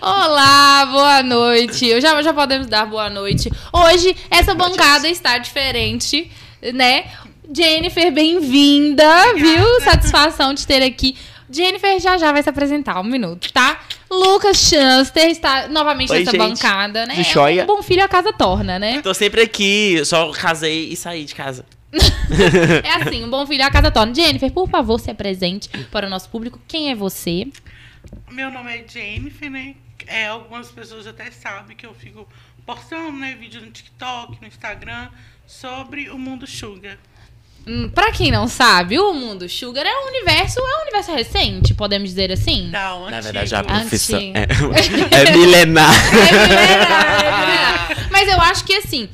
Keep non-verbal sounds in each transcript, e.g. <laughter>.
Olá, boa noite. Eu já, já podemos dar boa noite. Hoje, essa bancada está diferente, né? Jennifer, bem-vinda, viu? Satisfação de ter aqui. Jennifer já já vai se apresentar, um minuto, tá? Lucas Chanster está novamente Oi, nessa gente. bancada, né? De joia. Um bom filho a casa torna, né? Tô sempre aqui, só casei e saí de casa. <laughs> É assim, um bom filho a casa torna. Jennifer, por favor, se apresente para o nosso público. Quem é você? Meu nome é Jennifer, né? É, algumas pessoas até sabem que eu fico postando né, vídeo no TikTok, no Instagram, sobre o mundo sugar. Hum, pra quem não sabe, o mundo Sugar é um universo, é um universo recente, podemos dizer assim? Da Na verdade, a antigo. profissão Antigo. é, <laughs> é milenar. É milenar, é milenar. Mas eu acho que assim,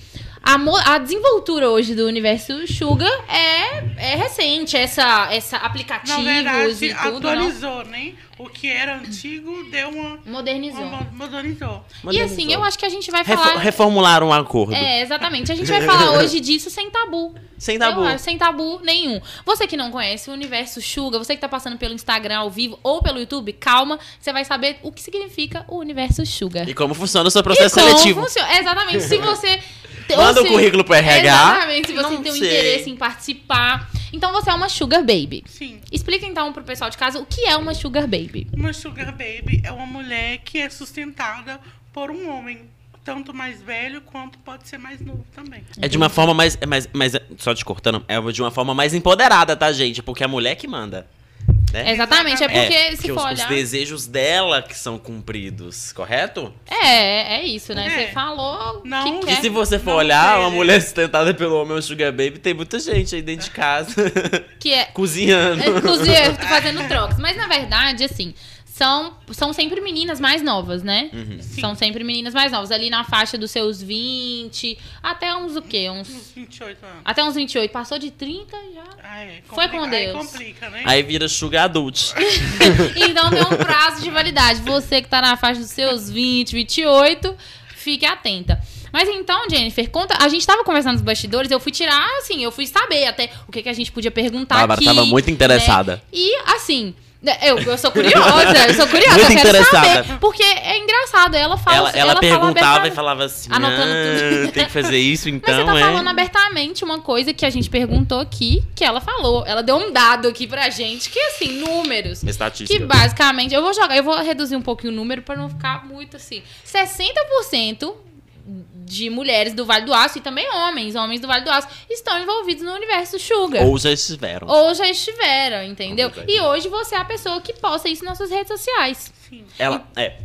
a, a desenvoltura hoje do universo Sugar é, é recente, essa, essa aplicativos Na verdade, e tudo, não? atualizou, né? O que era antigo deu uma. Modernizou. uma modernizou. E assim, eu acho que a gente vai Refo- falar. reformular um acordo. É, exatamente. A gente vai falar <laughs> hoje disso sem tabu. Sem tabu. Eu sem tabu nenhum. Você que não conhece o universo Suga, você que tá passando pelo Instagram ao vivo ou pelo YouTube, calma, você vai saber o que significa o universo Suga. E como funciona o seu processo E como seletivo. funciona- Exatamente. Se <laughs> você. Manda o se- currículo pro RH. Exatamente. Se você Não tem um interesse em participar. Então você é uma Sugar Baby. Sim. Explica então pro pessoal de casa o que é uma Sugar Baby. Uma sugar baby é uma mulher que é sustentada por um homem. Tanto mais velho quanto pode ser mais novo também. É de uma forma mais, é mais, mais. Só te cortando, é de uma forma mais empoderada, tá, gente? Porque é a mulher que manda. Né? Exatamente. É porque É, se que for os, os olhar. desejos dela que são cumpridos, correto? É, é isso, né? É. Você falou Não, que E quer. se você for Não olhar, sei. uma mulher sustentada pelo homem, um sugar baby, tem muita gente aí dentro de casa, <laughs> Que é <laughs> cozinhando. Eu tô fazendo trocas. Mas na verdade, assim, são, são sempre meninas mais novas, né? Uhum. São sempre meninas mais novas. Ali na faixa dos seus 20, até uns o quê? Uns. Uns 28 anos. Até uns 28. Passou de 30 já. Ah, é. Foi com Complica- Aí Deus. complica, né? Aí vira sugar adult. <laughs> Então tem um prazo de validade. Você que tá na faixa dos seus 20, 28, fique atenta. Mas então, Jennifer, conta. A gente tava conversando nos bastidores, eu fui tirar, assim, eu fui saber até o que, que a gente podia perguntar Bárbara aqui. tava muito interessada. né? E assim. Eu, eu sou curiosa, eu sou curiosa, Muito eu quero interessada. saber. Porque é engraçado, ela fala. ela, ela fala perguntava abertamente. e falava assim: Anotando "Ah, tudo." tem que fazer isso <laughs> Mas então, você tá é. falando abertamente uma coisa que a gente perguntou aqui, que ela falou. Ela deu um dado aqui pra gente, que assim, números. Estatística. Que basicamente, eu vou jogar, eu vou reduzir um pouquinho o número pra não ficar muito assim. 60% de mulheres do Vale do Aço e também homens, homens do Vale do Aço, estão envolvidos no universo Sugar. Ou já estiveram. Ou já estiveram, entendeu? E hoje você é a pessoa que posta isso nas suas redes sociais. Sim. Ela é,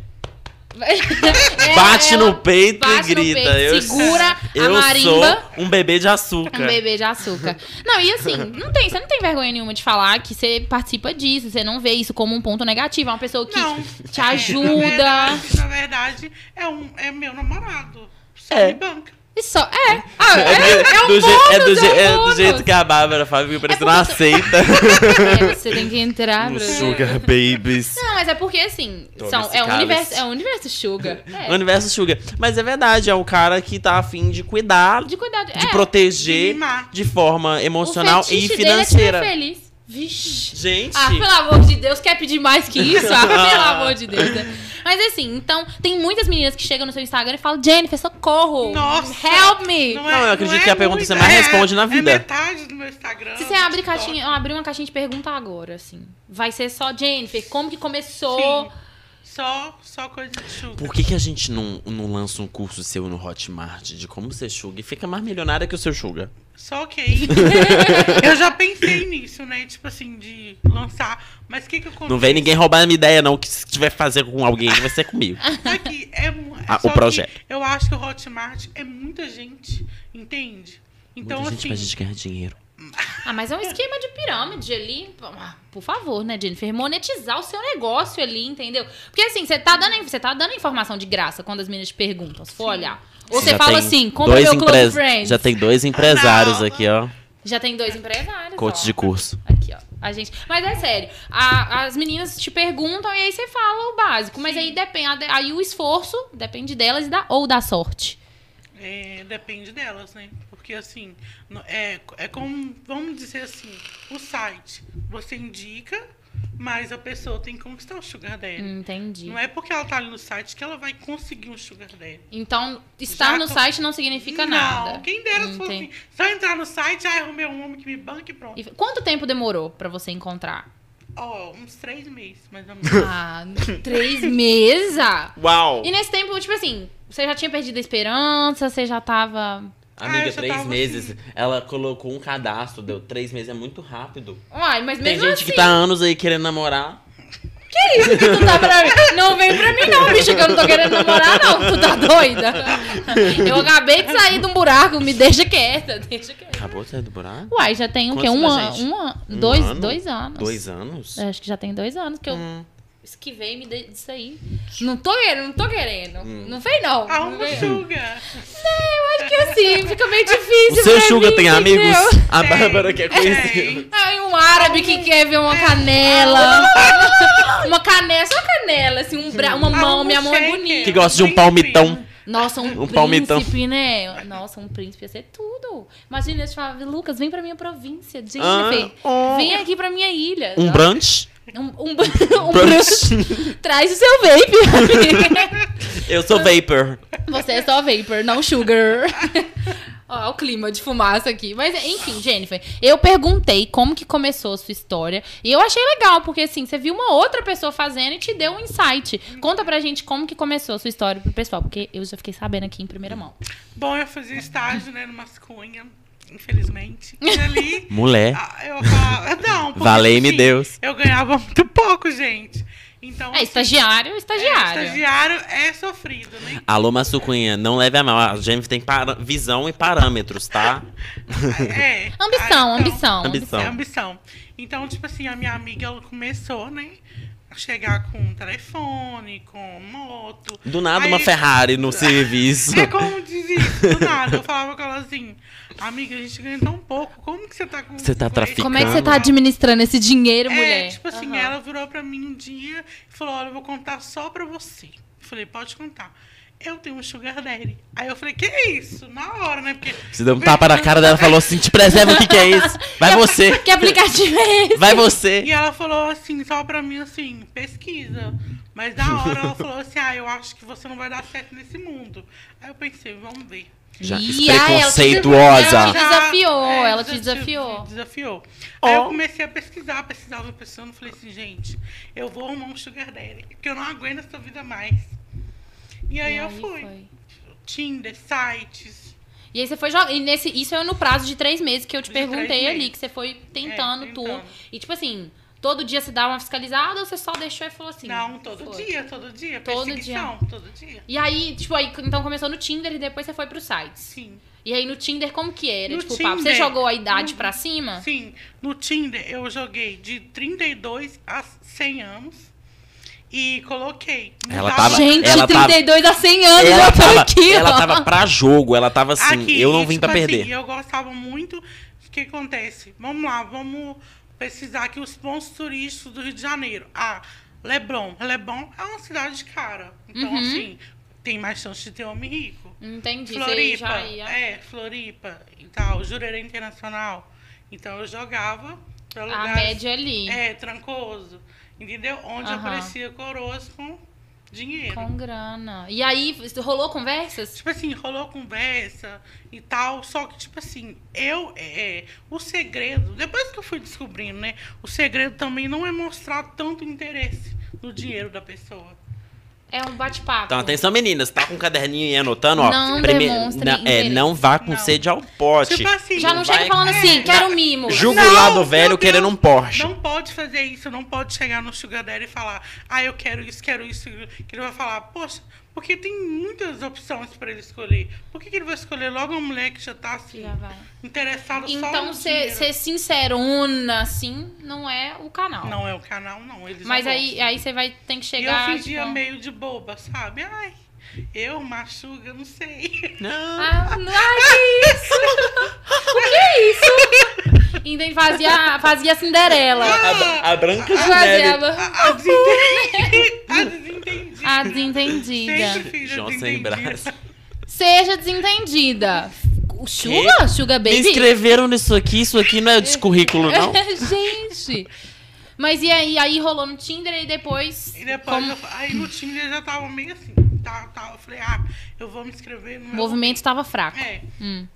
<laughs> É, bate no peito bate e no grita. peito, eu segura a eu marimba. sou um bebê de açúcar. Um bebê de açúcar. Não, e assim, <laughs> não tem, você não tem vergonha nenhuma de falar que você participa disso, você não vê isso como um ponto negativo. É uma pessoa que Não. te É, ajuda. Na verdade, na verdade, é, um, é meu namorado. É. me banca. E só. É. Ah, É, é, é um do, je- bônus, é do je- é é do jeito que a Bárbara fala, fica parecendo uma tu- seita. <laughs> É, você tem que entrar, Bruno. sugar babies. Não, mas é porque assim, Toma são, é, um cálice. universo, é um universo sugar. <laughs> É. Universo sugar. Mas é verdade, é o cara que tá afim de cuidar, De cuidado. de é, proteger De de forma emocional o e financeira. Dele é feliz. Vixe. Gente, Ah, pelo amor de Deus, quer pedir mais que isso? Ah, pelo <laughs> amor de Deus. né? Mas assim, então, tem muitas meninas que chegam no seu Instagram e falam, Jennifer, socorro! Nossa! Help me! Não, Não, eu acredito é que a pergunta muito, você mais é- responde na vida. É metade do meu Instagram. Se você abrir, TikTok. caixinha, abrir uma caixinha de pergunta agora, assim, vai ser só Jennifer, como que começou? Sim. Só, só coisa de sugar. por que, que a gente não, não lança um curso seu no Hotmart de como ser sugar e fica mais milionária que o seu sugar? Só que <laughs> aí, eu já pensei nisso, né? Tipo assim, de lançar. Mas o que que acontece? Não vem ninguém roubar a minha ideia, não, que se tiver que fazer com alguém, vai ser comigo. Aqui, é, mu- é Ah, só o projeto. que Eu acho que o Hotmart é muita gente, entende? Então, Muita gente assim, pra gente ganhar dinheiro. Ah, mas é um esquema de pirâmide ali. Ah, Por favor, né, Jennifer? Monetizar o seu negócio ali, entendeu? Porque assim, você tá dando, você tá dando informação de graça quando as meninas te perguntam, se for olhar. Ou você Já fala assim, compra meu Close empre- Friends. Já tem dois empresários Não. aqui, ó. Já tem dois empresários. Coach ó. de curso. Aqui, ó. A gente... Mas é sério. a- as meninas te perguntam e aí você fala o básico. Mas aí depende. Aí o esforço depende delas e da, ou da sorte. é, depende delas, né? Porque assim, no- é, é como, vamos dizer assim, o site. Você indica, Mas a pessoa tem que conquistar o sugar daddy. Entendi. Não é porque ela tá ali no site que ela vai conseguir um sugar daddy. Então, estar Já no site não significa não, nada. quem dera se fosse assim. Só entrar no site, ah, arrumei um homem que me banque e pronto. E quanto tempo demorou pra você encontrar? Ó, uns três meses, mais ou <laughs> menos. Ah, três meses? Uau! E nesse tempo, tipo assim, você já tinha perdido a esperança, você já tava. Ah, Amiga, já três meses. assim. Ela colocou um cadastro, deu três meses, é muito rápido. Uai, mas Tem mesmo gente assim. que tá anos aí querendo namorar. Que isso que tu tá pra mim? Não vem pra mim, não, bicho, que eu não tô querendo namorar, não. Tu tá doida? Eu acabei de sair de um buraco, me deixa quieta, deixa quieta. Acabou de sair do buraco? Uai, já tem o quê? Um gente? Um ano? Um Dois, ano? dois anos. Dois anos? Acho que já tem dois anos que eu Hum. Esquivei me disso aí. Não tô querendo, não tô querendo. Hum. Não fez, não. Ah, Não um fez. sugar. Eu acho que assim, fica meio difícil. O seu Suga mim, tem amigos? entendeu? A Tem, Bárbara quer tem. conhecer. Ai, um árabe que quer ver uma canela. uma canela, só canela, assim, um bra... uma mão. Ah, Minha mão é bonita. Que gosta de um palmitão. Nossa, um, <laughs> Um príncipe, palmitão. né? Nossa, um príncipe ia ser tudo. Imagina, eu falava, Lucas, vem pra minha província. Jennifer, Ah, oh. vem aqui pra minha ilha. Um brunch? Um, um, <laughs> um brunch. <laughs> Traz o seu vape. Eu sou vapor. Você é só vapor, não sugar. Ó, o clima de fumaça aqui. Mas, enfim, Jennifer, eu perguntei como que começou a sua história. E eu achei legal, porque assim, você viu uma outra pessoa fazendo e te deu um insight. Conta pra gente como que começou a sua história pro pessoal, porque eu já fiquei sabendo aqui em primeira mão. Bom, eu fazia estágio, né, numa cunha, infelizmente. E ali. Mulher. eu falava. Não, porque, Valei-me assim, Deus. Eu ganhava muito pouco, gente. Então. É, assim, estagiário, é, estagiário. estagiário é sofrido, né? Alô, Massucunha, não leve a mal. A Jennifer tem visão e parâmetros, tá? É. <laughs> Ambição, Ah, então, ambição, Ambição. É ambição. Então, tipo assim, a minha amiga, ela começou, né? A chegar com um telefone, com moto. Do nada, Aí- uma Ferrari no <laughs> serviço. É como diz isso, do nada. Eu falava com ela assim, amiga, a gente ganha tão pouco, como que você tá com Você tá traficando. Como é que você tá administrando esse dinheiro, É, mulher? tipo assim, Aham. ela virou pra mim um dia e falou, olha, eu vou contar só pra você. Eu falei, pode contar. Eu tenho um sugar daddy. Aí eu falei, que é isso? Na hora, né? Porque... Você deu um tapa na cara dela e falou assim: te preserva, o que, que é isso? Vai você. <laughs> Que aplicativo é esse? Vai você. E ela falou assim, só pra mim, assim, pesquisa. Mas na hora ela falou assim, ah, eu acho que você não vai dar certo nesse mundo. Aí eu pensei, vamos ver. Já, Ih, ai, ela te- desafiou, É, ela te desafio- desafiou. Desafiou. Aí eu comecei a pesquisar, pesquisava pessoas, falei assim, gente, eu vou arrumar um sugar daddy, porque eu não aguento essa vida mais. E aí, E eu aí fui. foi. Tinder, sites. E aí você foi jogar. E nesse, isso é no prazo de três meses que eu te De perguntei ali, que você foi tentando, É, tudo. tentando. E tipo assim, todo dia você dá uma fiscalizada ou você só deixou e falou assim? não, todo foi. dia, todo dia. Todo Perseguição, todo dia. E aí, tipo, aí então começou no Tinder e depois você foi pro sites. Sim. E aí no Tinder como que era? No tipo, o papo, você Tinder, jogou a idade no- pra cima? Sim. No Tinder eu joguei de 32 a 100 anos e coloquei. Ela tava- Gente, ela tava- 32 a 100 anos, Ela eu tô tava, aqui, ela ó. tava pra jogo, ela tava assim, Aqui, eu não vim tipo pra perder. Assim, eu gostava muito. O que acontece? Vamos lá, vamos pesquisar aqui os pontos turísticos do Rio de Janeiro. Ah, Leblon. Leblon é uma cidade cara. Então, Uhum. assim, tem mais chance de ter homem rico. Entendi, Floripa, é, Floripa e tal, Jurerê Internacional. Então eu jogava pra a lugares, média ali. É, trancoso. Entendeu? Onde Aham. aparecia coroas com dinheiro. Com grana. E aí, rolou conversas? Tipo assim, rolou conversa e tal, só que, tipo assim, eu, é, o segredo, depois que eu fui descobrindo, né, o segredo também não é mostrar tanto interesse no dinheiro da pessoa. É um bate-papo. Então, atenção, meninas, tá com um caderninho aí anotando, ó. Não Prime- demonstre na- é, não vá com Não. sede ao pote. Tipo assim, Já não chega vai- falando assim, É, quero mimo. Julga Não, o lado velho querendo um Porsche. Não pode fazer isso, não pode chegar no Sugar Daddy e falar, ah, eu quero isso, quero isso. Que ele vai falar, poxa, porque tem muitas opções pra ele escolher. Por que, que ele vai escolher logo uma mulher que já tá assim, Já vai. interessada só Então, no ser, dinheiro? ser sincerona, assim, não é o canal. Não é o canal, não. Eles Mas não aí, gostam. aí você vai ter que E chegar. eu fingia tipo, meio de boba, sabe? Ai, eu, machuga, não sei. Não. Ah, não, ai, que isso? o que é isso? Entendi, fazia, fazia Cinderela. A, a Branca de Neve. A, a. A. <laughs> a desentendida. Filha João sem braço. Seja desentendida. O Suga? Suga Me Baby? inscreveram nisso aqui, isso aqui não é de currículo, não? <laughs> Gente. Mas e aí, aí rolou no Tinder e depois. E depois, como eu- aí no Tinder eu já tava meio assim. Tá, tá, eu falei, ah, eu vou me inscrever no o meu. movimento estava fraco. É. Hum.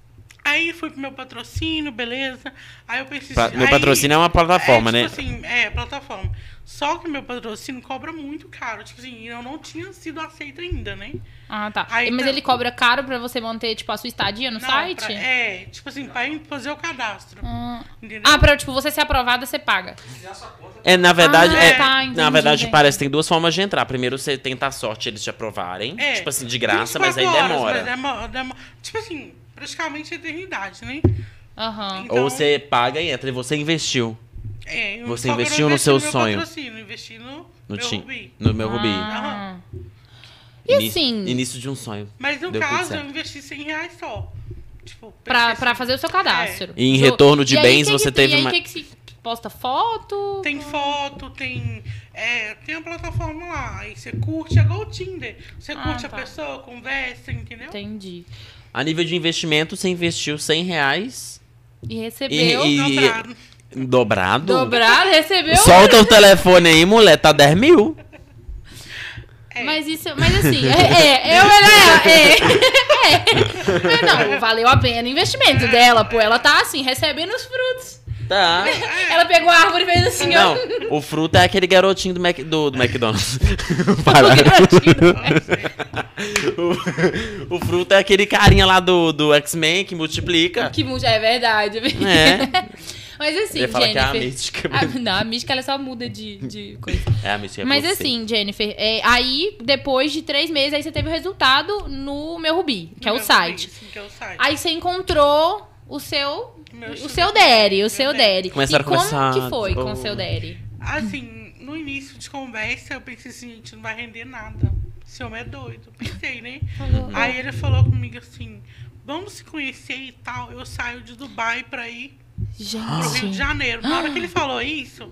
Aí fui pro meu patrocínio, beleza. Aí eu pensei Pra- assim, meu aí- patrocínio é uma plataforma, é, né? tipo assim, é, plataforma. Só que meu patrocínio cobra muito caro. Tipo assim, eu não tinha sido aceita ainda, né? Ah, tá. Aí Mas tá- ele cobra caro pra você manter, tipo, a sua estadia no Não, site? pra- é, tipo assim, pra fazer o cadastro. Ah. Entendeu? Ah, pra, tipo, você ser aprovada, você paga. É, na verdade, Ah, é, tá, entendi, na verdade entendi. parece que tem duas formas de entrar. Primeiro você tenta a sorte eles te aprovarem, É, tipo assim, de graça, mas 24 aí horas, demora. mas demo- demo- tipo assim, praticamente eternidade, né? Aham. Então- Ou você paga e entra e você investiu É, eu- Você que eu investiu no seu meu sonho. patrocínio, investi no, no, meu Rubi. no meu Rubi. Ah. E assim- Início de um sonho. Mas no Deu caso, eu investi 100 reais só. Tipo, Pra, pensei pra assim, fazer o seu cadastro. E em retorno de E aí, bens, que que você tem? teve E aí, uma- que que se posta foto? Tem foto, tem. É, tem a plataforma lá. Aí você curte, é igual o Tinder. Você Ah, curte tá. a pessoa, conversa, entendeu? Entendi. A nível de investimento, você investiu 100 reais E e, recebeu. e- Dobrado. dobrado. Dobrado, recebeu. Solta o <laughs> telefone aí, mulher, tá 10 mil. É. Mas isso, mas assim, é, é, eu, é, é, <laughs> é, É, não, valeu a pena o investimento dela, pô, ela tá assim, recebendo os frutos. Tá. <laughs> Ela pegou a árvore e fez assim, Não, ó. o fruto é aquele garotinho do, Mac, do, do McDonald's. <laughs> Para. <laughs> o, o fruto é aquele carinha lá do, do X-Men que multiplica. Que mu- é verdade. É. Mas assim, falar que é a Jennifer. mística. Ah, não, a mística ela só muda de, de coisa. É a mística. é Mas você. assim, Jennifer, é, aí depois de três meses, aí você teve o resultado no meu Rubi, que é o site. Rubi, sim, que é o site. Aí você encontrou o seu. Meu o seu daddy, o seu daddy. Começaram e a como conversar, que foi com oh. o seu daddy? Assim, no início de conversa, eu pensei assim, gente, não vai render nada. Esse homem é doido. Pensei, né? Falou. Aí ele falou comigo assim, vamos se conhecer e tal. Eu saio de Dubai pra ir pro Rio de Gente. Janeiro. Na hora que ele falou isso,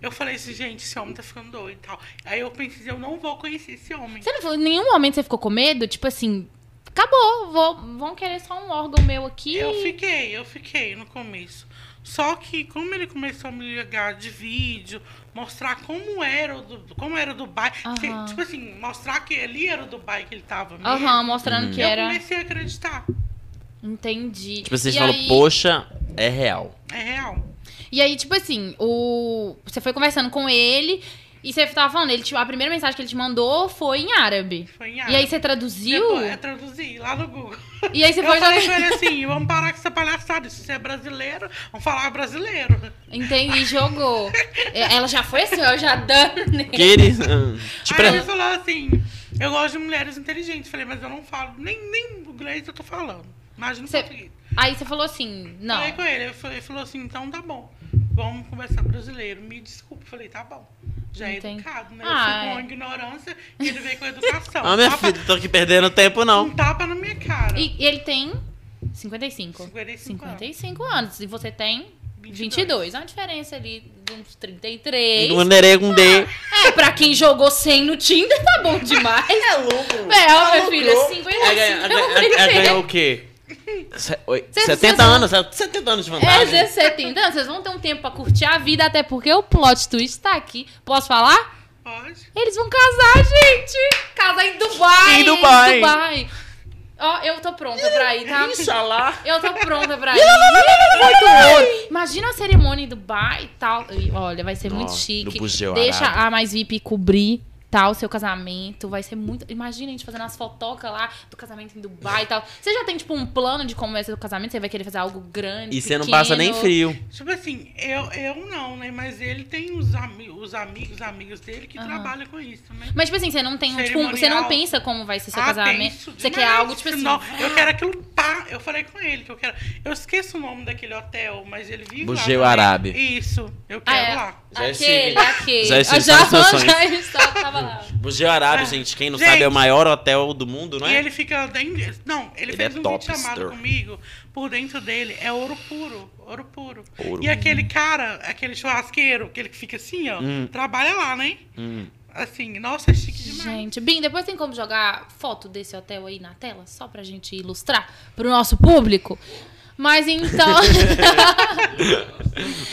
eu falei assim, gente, esse homem tá ficando doido e tal. Aí eu pensei, eu não vou conhecer esse homem. Você não falou, em nenhum momento você ficou com medo? Tipo assim, acabou, vou, vão querer só um órgão meu aqui. Eu fiquei, eu fiquei no começo. Só que como ele começou a me ligar de vídeo, mostrar como era o, como era o Dubai, que, Aham. tipo assim, mostrar que ali era o Dubai que ele tava mesmo. Aham, mostrando que eu era. comecei a acreditar. Entendi. Tipo, vocês E falam, aí- poxa, é real. É real. E aí, tipo assim, o... você foi conversando com ele e você tava falando, ele te... a primeira mensagem que ele te mandou foi em árabe. Foi em E árabe. aí você traduziu? Depois, eu traduzi lá no Google. E aí você eu foi falei jogar- com ele assim, vamos parar com essa palhaçada. Se você é brasileiro, vamos falar brasileiro. Entendi, jogou. <laughs> É, Ela já foi assim, ó, já dando nele. Queres... ah, Tipo, Aí ele falou assim, eu gosto de mulheres inteligentes. Falei, mas eu não falo, nem, nem inglês eu tô falando. Imagina o português. Aí você falou assim, não. Falei com ele, ele falou assim, então tá bom. Vamos conversar brasileiro. Me desculpe. Falei, tá bom. Já é Entendi. educado, né? Ah, eu fui com é. ignorância e ele veio com educação. <laughs> ah, minha Tapa- filha, tô aqui perdendo tempo, não. Um tapa na minha cara. E, e ele tem 55. 55 anos. 55 anos. E você tem 22. 22. É uma diferença ali de uns 33. Um nerê com D. É, pra quem jogou 100 no Tinder, tá bom demais. É louco. É, ó, minha filha, 55 É, ganha- é, ganha- é, ganhou o quê? Se- oi, Cês- 70 cês anos, 70 anos de É, vantagem. 70 anos. Vocês vão ter um tempo pra curtir a vida, até porque o plot twist tá aqui. Posso falar? Pode. Eles vão casar, gente! Casar em Dubai! Em Dubai. Dubai. Ó, eu tô pronta pra ir, tá? Inxalá. Eu tô pronta pra <laughs> ir. Muito. Imagina a cerimônia em Dubai e tal. Olha, vai ser muito chique. Deixa Arábia. a Mais VIP cobrir tal o seu casamento. Vai ser muito. Imagina a gente fazendo as fotocas lá do casamento em Dubai e tal. Você já tem, tipo, um plano de como vai ser o casamento? Você vai querer fazer algo grande? E você não passa nem frio. Tipo assim, eu, eu não, né? Mas ele tem os, ami os amigos, amigos dele que Aham. trabalham com isso, né? Mas, tipo assim, você não tem tipo, você não pensa como vai ser seu Ah, casamento. penso Você quer algo, tipo assim. Não, eu quero aquilo pá. Eu falei com ele que eu quero. Eu esqueço o nome daquele hotel, mas ele vive Bugeu lá. Arábia. Isso, eu Ah, quero é. lá. Já aquele, estive. aquele. Já estive, Ah, <laughs> já, sonhos. já está, Bugeu Arábia, Ah, gente, quem não gente. sabe, é o maior hotel do mundo, não E é? ele fica dentro. Não, ele, Ele fez é um top, vídeo chamado comigo. Por dentro dele é ouro puro. Ouro puro. Ouro. E aquele cara, aquele churrasqueiro, aquele que fica assim, ó, Hum. trabalha lá, né? Hum. Assim, nossa, é chique demais. Gente, Bim, depois tem como jogar foto desse hotel aí na tela? Só pra gente ilustrar pro nosso público? Mas então. <laughs>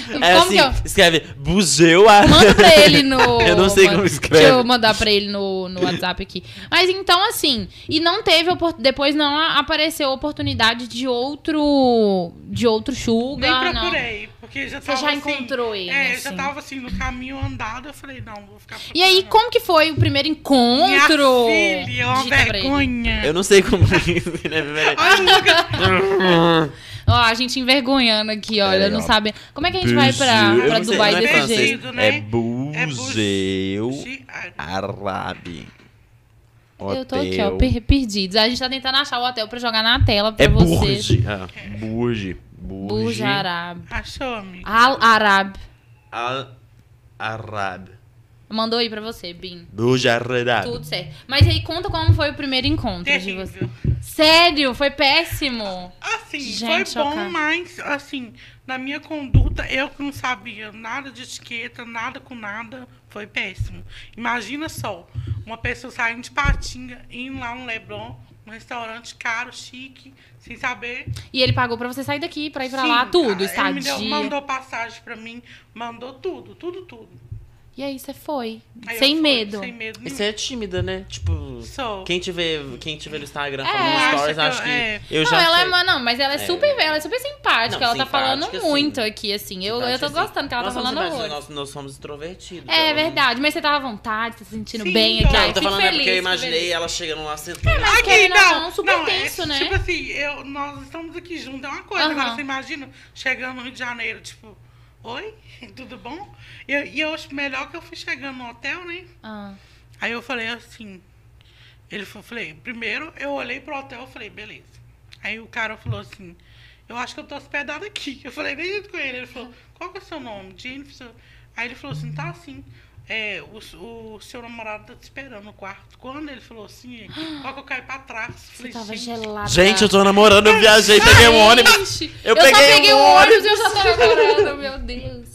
É como assim, que eu. escreve Bugeu a... Manda pra ele no. <laughs> Eu não sei como escreve. Deixa eu mandar pra ele no, no WhatsApp aqui. Mas então, assim. E não teve. opor- Depois não a- apareceu oportunidade de outro. De outro Nem Sugar. não. procurei, porque já Você já assim, encontrou ele, É, assim. já tava assim, no caminho andado, eu falei, não, vou ficar E aí, como que foi o primeiro encontro? Minha filha, é uma ele. vergonha. Eu não sei como... <laughs> né, peraí. Ai, Lucas, Ó, a gente envergonhando aqui, olha, aí, não ó. sabe. Como é que a gente vai pra, pra sei, Dubai não é desse jeito? jeito, né? É Gi- ai, Árabe. Eu tô aqui, ó, Hotel. per perdidos. A gente tá tentando achar o hotel pra jogar na tela pra É vocês. Burj. Ah, Burj. Burj. Burj Arab. Achou, amigo? Al Arab. Al Arab. Mandou aí pra você, Bim. Burj Arab. Tudo certo. Mas aí conta como foi o primeiro encontro de você. Terrível. Sério? Foi péssimo? Assim, Gente, foi bom, mas, assim, na minha conduta, eu que não sabia nada de etiqueta, nada com nada, foi péssimo. Imagina só, uma pessoa saindo de Patinga, indo lá no Leblon, um restaurante caro, chique, sem saber. E ele pagou pra você sair daqui, pra ir pra Sim, lá, tudo, ele me deu- estadia. mandou passagem pra mim, mandou tudo, tudo, tudo. E aí você foi, Aí sem fui, medo. Sem medo nenhum. Você é tímida, né? Tipo, Sou. quem te vê, quem te vê no Instagram É. falando stories, eu- acho que é. eu não, já ela sei. é, mas não, mas ela é, É. super, ela é super simpática. Não, ela tá falando simpática, muito aqui, assim. Eu, eu Simpática, tô assim. gostando que ela nós tá falando horror. nós, nós somos extrovertidos. É verdade, mas você tava à vontade, tá se sentindo Sim, bem aqui. Não, eu tô falando é feliz, porque eu imaginei feliz. ela chegando lá sentando. mas Aqui, querendo ou não, não, super não, tenso, é, né? Tipo assim, eu, nós estamos aqui juntos, é uma coisa. Agora você imagina chegando no Rio de Janeiro, tipo, oi, <laughs> tudo bom? E eu, e eu acho melhor que eu fui chegando no hotel, né? Ah, Aí eu falei assim, ele falou, falei, primeiro eu olhei pro hotel e falei, beleza. Aí o cara falou assim, eu acho que eu tô hospedado aqui. <laughs> Eu falei, nem junto com ele. Ele falou, qual que é o seu nome? Jennifer. Aí ele falou assim, tá assim. É, o, o seu namorado tá te esperando no quarto. Quando ele falou assim, <gasps> qual que eu caí pra trás? você Falei, tava gente, gelada. Gente, eu tô namorando, eu viajei, peguei um ônibus. Gente, Eu só peguei peguei um ônibus e eu já tô namorando, meu Deus.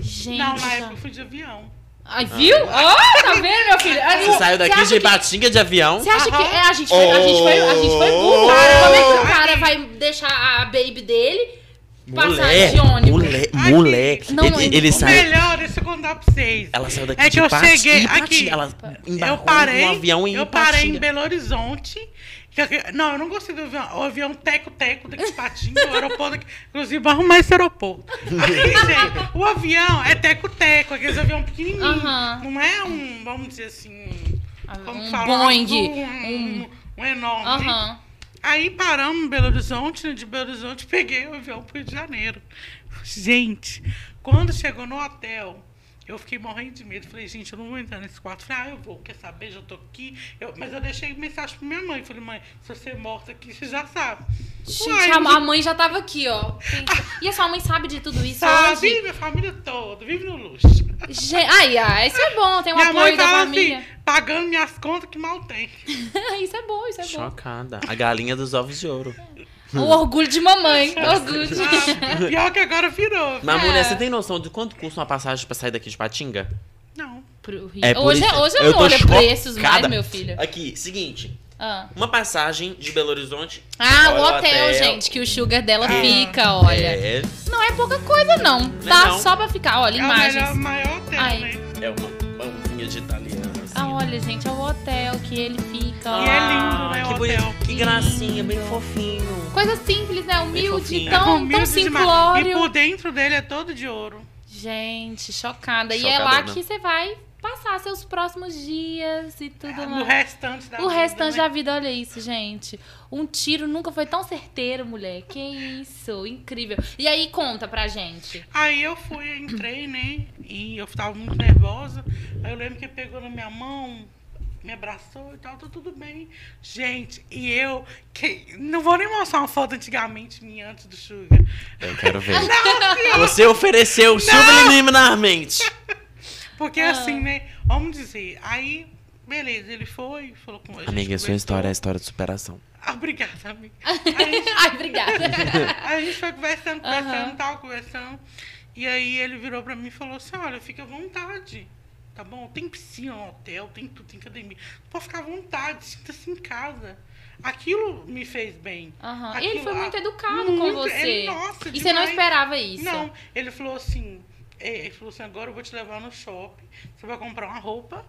Gente. Não, na época eu fui de avião. Ai, viu? Ó, tá vendo, meu filho? Você saiu daqui de que- Ipatinga de avião? Você acha que é, a gente foi, a gente foi, a gente foi burro? Oh. Cara, como é que o cara vai deixar a baby dele Mulher, de ônibus? mulher, Ai, mulher. Não, ele, ele O saiu. melhor, deixa eu contar pra vocês. Ela saiu daqui É de que eu Ipatinga, cheguei aqui. Ela Eu parei, no avião em eu parei em Ipatinga. Belo Horizonte. Não, eu não gostei do avião. O avião teco-teco daqui de Patinga, o aeroporto aqui. Inclusive, vou arrumar esse aeroporto. Aqui, gente, o avião é teco-teco, aqueles avião pequenininho. Aham. Não é um, vamos dizer assim, como um fala, Boeing. Um, um, um enorme. Aham. Aí paramos em Belo Horizonte, né, de Belo Horizonte, peguei o avião pro Rio de Janeiro. Gente, quando chegou no hotel, eu fiquei morrendo de medo. Falei, gente, eu não vou entrar nesse quarto. Falei, ah, eu vou, quer saber? Já tô aqui. Eu- mas eu deixei mensagem pra minha mãe. Falei, mãe, se você é morta aqui, você já sabe. Gente, Uai, a, mas a mãe já tava aqui, ó. <laughs> E a sua mãe sabe de tudo isso sabe, hoje? minha família toda, vive no luxo. Gente, ai, ai, isso é bom, tem um minha apoio mãe da fala família. assim, pagando minhas contas que mal tem. <laughs> isso é bom, isso é bom. Chocada. A galinha dos ovos de ouro. O orgulho de mamãe. <laughs> orgulho de... Ah, pior que agora virou. Mas, É. mulher, você tem noção de quanto custa uma passagem pra sair daqui de Patinga? Não. Pro Rio. É hoje, isso- hoje eu eu tô não olho preços mais, chocada. meu filho. Aqui, seguinte. Ah, Uma passagem de Belo Horizonte. Ah, o hotel, gente, que o sugar dela fica, olha. É, Não é pouca coisa, não. Tá Não. só pra ficar. Olha, É o melhor, imagens. maior hotel, Ai. né? é uma pãozinha de italiano. Ah, olha, gente, é o hotel que ele fica. E é lindo, né, que o bonito. hotel. Que gracinha, bem fofinho. Coisa simples, né? Humilde, tão, tão Humilde demais. E simplório. por dentro dele é todo de ouro. Gente, chocada. E é lá que você vai passar seus próximos dias e tudo No mais. restante da O vida, restante né? da vida, olha isso, gente. Um tiro nunca foi tão certeiro, mulher. Que isso, incrível. E aí, conta pra gente. Aí eu fui, entrei, né? E eu tava muito nervosa. Aí eu lembro que pegou na minha mão, me abraçou e tal, tá tudo bem. Gente, e eu. Que, não vou nem mostrar uma foto antigamente minha antes do Sugar. Eu quero ver. <laughs> Você ofereceu subliminarmente. Porque Ah. assim, né? Vamos dizer. Aí, beleza, ele foi, falou com a gente. Amiga, sua história é a história de superação. Ah, obrigada, amiga. <laughs> Aí, Ai, obrigada. Aí <laughs> a gente foi conversando, conversando, Aham. tal, conversando. E aí ele virou pra mim e falou assim, olha, fica à vontade. tá bom? Tem piscina no hotel, tem tudo, tem academia. Pode ficar à vontade, sinta-se em casa. Aquilo me fez bem. E Aquilo- ele foi muito educado com muito, você. ele- nossa, e você não demais. esperava isso. Não, ele falou assim, é, ele falou assim, agora eu vou te levar no shopping, você vai comprar uma roupa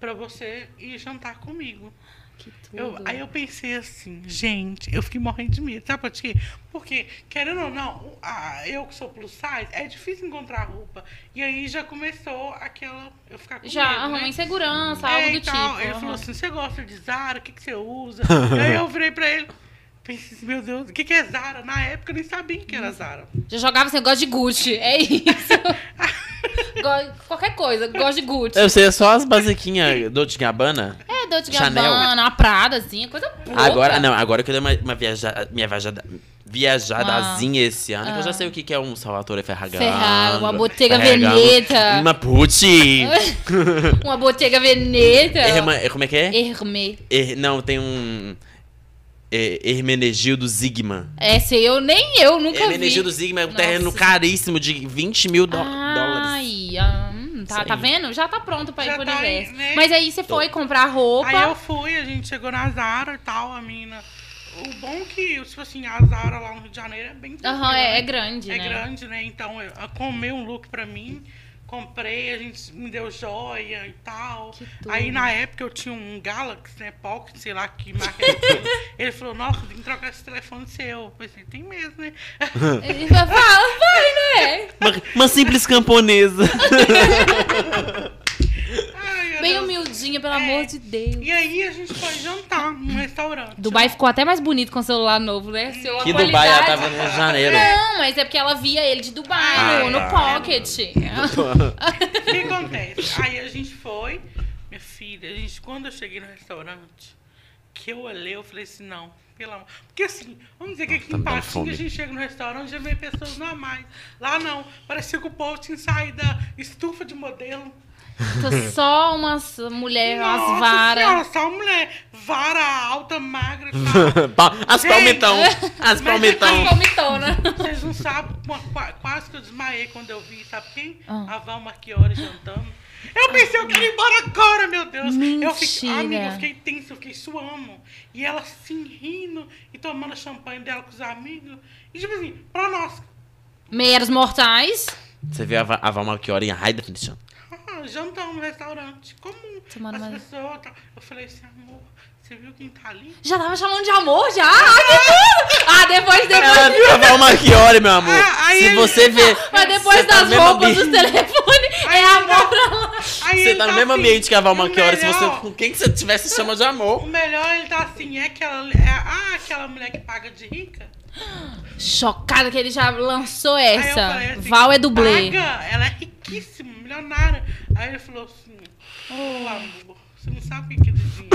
pra você ir jantar comigo. Que tudo. Eu- aí eu pensei assim, gente, eu fiquei morrendo de medo, sabe por quê? Porque, querendo ou não, a- eu que sou plus size, é difícil encontrar roupa. E aí já começou aquela, eu ficar com Já medo, arrumou né? insegurança, É, algo do tal. tipo. Ele aham. falou assim, você gosta de Zara? O que, que você usa? <laughs> e aí eu virei pra ele, pensei assim, meu Deus, o que, que é Zara? Na época eu nem sabia o que era Zara. Já jogava eu gosto de Gucci. É isso. <laughs> Qualquer coisa, gosto de Gucci. Eu sei, é só as basiquinhas Dolce Gabbana. É, Dolce Chanel. Gabbana, uma Prada, assim, coisa pouca. Agora, não, agora que eu dei uma, uma viaja, minha viajada, viajadazinha esse ano, que eu já Ah. sei o que, que é um Salvatore Ferragamo. Ferragamo, uma Bottega Ferragamo, Veneta. Uma Pucci. <laughs> Uma Bottega Veneta. Herma- como é que é? Hermé. Er- não, tem um... É, Hermenegildo Zigman. Essa eu, nem eu, nunca vi. Hermenegildo Zigman é um terreno caríssimo de 20 mil dó- dólares. Ai, ah, hum, tá, tá aí. vendo? Já tá pronto pra ir Já pro tá aí, universo. né? Mas aí você foi comprar roupa. Aí eu fui, a gente chegou na Zara e tal, a mina. O bom é que, tipo assim, a Zara lá no Rio de Janeiro é bem Aham, tranquila, é, né? é grande, É né? grande, né? Então, eu, eu comprei um look pra mim, comprei, a gente me deu joia e tal. Aí, na época, eu tinha um Galaxy, né? Pocket, sei lá que marca é. <laughs> Ele falou, nossa, tem que trocar esse telefone seu. Eu pensei, tem mesmo, né? Ele fala, vai, né? Uma, uma simples camponesa. <laughs> Pelo É. amor de Deus. E aí, a gente foi jantar num restaurante. Dubai ficou até mais bonito com o celular novo, né? Seu, que Dubai, qualidade- ela tava no Rio de Janeiro. Não, mas é porque ela via ele de Dubai, Ah, no, no é. pocket. O que acontece? Aí a gente foi, minha filha, a gente, quando eu cheguei no restaurante, que eu olhei, eu falei assim, não, pelo amor. Porque assim, vamos dizer que aqui Tá em Patinga a gente chega no restaurante e já vê pessoas normais. Lá não, parecia que o povo tinha saído da estufa de modelo. Tô só umas mulheres, umas Nossa varas. senhora, só mulher, vara alta, magra. <laughs> Pa- As Gente, palmitão. As mas palmitão. aqui- Palmitona. Vocês não sabem, qua- qua- quase que eu desmaiei quando eu vi, sabe quem? Ah. A Val Marchiori jantando. Eu pensei, eu quero ir embora agora, meu Deus. Eu fiquei, Mentira. amiga, eu fiquei tensa, eu fiquei suando. E ela assim, rindo e tomando champanhe dela com os amigos. E tipo assim, pra nós, Meias mortais. Você viu a, a Val Marchiori em high definition? Ah, jantamos no restaurante, comum. Tomando As uma- pessoas, tá. eu falei assim, amor, você viu quem tá ali? Já tava chamando de amor, já? Ah, que tudo! Ah, depois, depois. Ela viu a Val Marchiori, meu amor. Ah, aí Se ele- você vê... Mas depois você tá das mesmo roupas, ambiente- dos telefones, Aí é amor tá- pra lá. Você tá no mesmo assim, ambiente que a Val Marchiori. Se você, com quem que você tivesse chama de amor. O melhor ele tá assim, é aquela, é, ah, aquela mulher que paga de rica. Chocada que ele já lançou Aí eu essa. falei assim, Val é dublê. Paga, ela é riquíssima, milionária. Aí ele falou assim, ô amor, você não sabe o que é dinheiro. <laughs>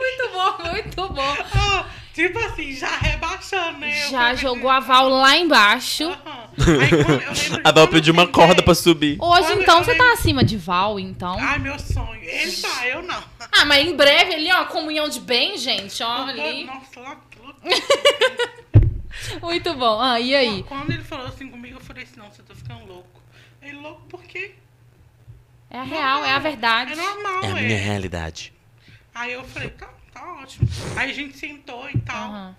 muito bom, muito bom. Ah, tipo assim, já rebaixando, né? Já jogou a Val lá embaixo. Aham. Aí <laughs> A Val pediu uma corda pra subir. Hoje, Quando então, você tá lembro- acima de Val, então. Ai, meu sonho. Ele tá, eu não. Ah, mas em breve ali, ó, comunhão de bem, gente, ó, ali. Nossa, lá, louco. <laughs> Muito bom. Ah, e aí? Quando ele falou assim comigo, eu falei assim, não, você tá ficando louco. Ele, louco por quê? É a real, é a verdade. É normal, É a minha realidade. Aí eu falei, tá, tá ótimo. Aí a gente sentou e tal. Aham.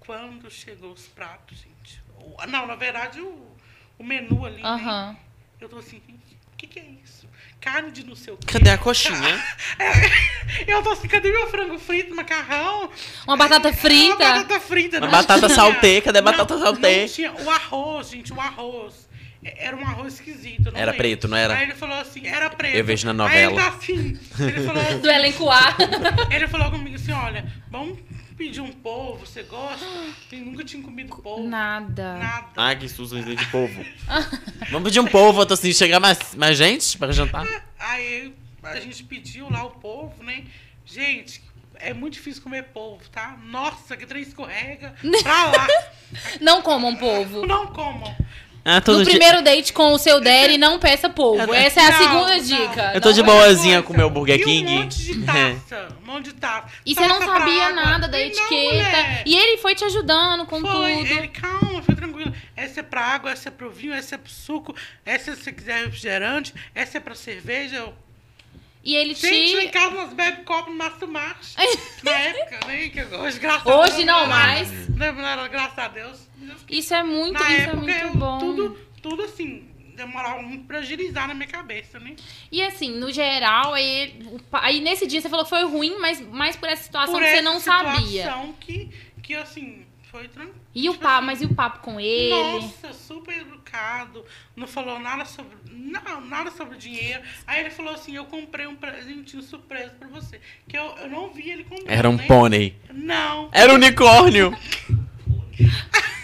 Quando chegou os pratos, gente. Não, na verdade, o, o menu ali, né? Aham. Eu tô assim, gente, o que, que é isso? Carne de não sei o quê. Cadê a coxinha? <laughs> Eu tô assim, cadê meu frango frito, macarrão? Uma batata frita. Uma batata frita. Uma não batata saltê, cadê a batata saltê? O arroz, gente, o arroz. É- Era um arroz esquisito. Era lembro. preto, não era? Aí ele falou assim, era preto. Eu vejo na Aí ele novela. tá assim, ele falou assim, <laughs> Do elenco A. ele falou comigo assim, olha, vamos pedir um polvo, você gosta? Eu nunca tinha comido polvo. Nada. Nada. Ai, que susto de polvo. <laughs> Vamos pedir um polvo, eu tô assim, chegar mais, mais gente pra jantar. Aí a gente pediu lá o polvo, né? Gente, é muito difícil comer polvo, tá? Nossa, que trem escorrega <laughs> pra lá. Não comam, povo. Não comam. Ah, no dia- primeiro date com o seu daddy, <laughs> não peça polvo. Essa é a Não, segunda não. dica. Eu tô Não de é- boazinha com o meu Burger E King. <laughs> um monte de taça. Um monte de taça. E você não sabia água. nada da Não, etiqueta. E ele foi te ajudando com Foi, tudo. ele, calma, fica tranquilo. Essa é pra água, essa é pro vinho, essa é pro suco, essa se você quiser refrigerante, essa é pra cerveja. E ele Gente, lá em te. casa nós bebe copo no Márcio Marcha. <laughs> Na época, né? Que hoje, graças Hoje a Deus. não era- mais. Era, graças a Deus. Isso é muito, Na isso é época, muito eu, bom. tudo, tudo assim, demorava muito pra agilizar na minha cabeça, né? E assim, no geral, aí, aí nesse dia você falou que foi ruim, mas mais por essa situação Por que você essa não sabia. situação que, que assim, foi tranquilo. E o Tipo papo, mas e o papo com ele? Nossa, super educado. Não falou nada sobre. Não, nada sobre dinheiro. Aí ele falou assim: eu comprei um presentinho surpresa pra você. Que eu, eu não vi ele comprando. Era um né? pônei. Não. Era um unicórnio.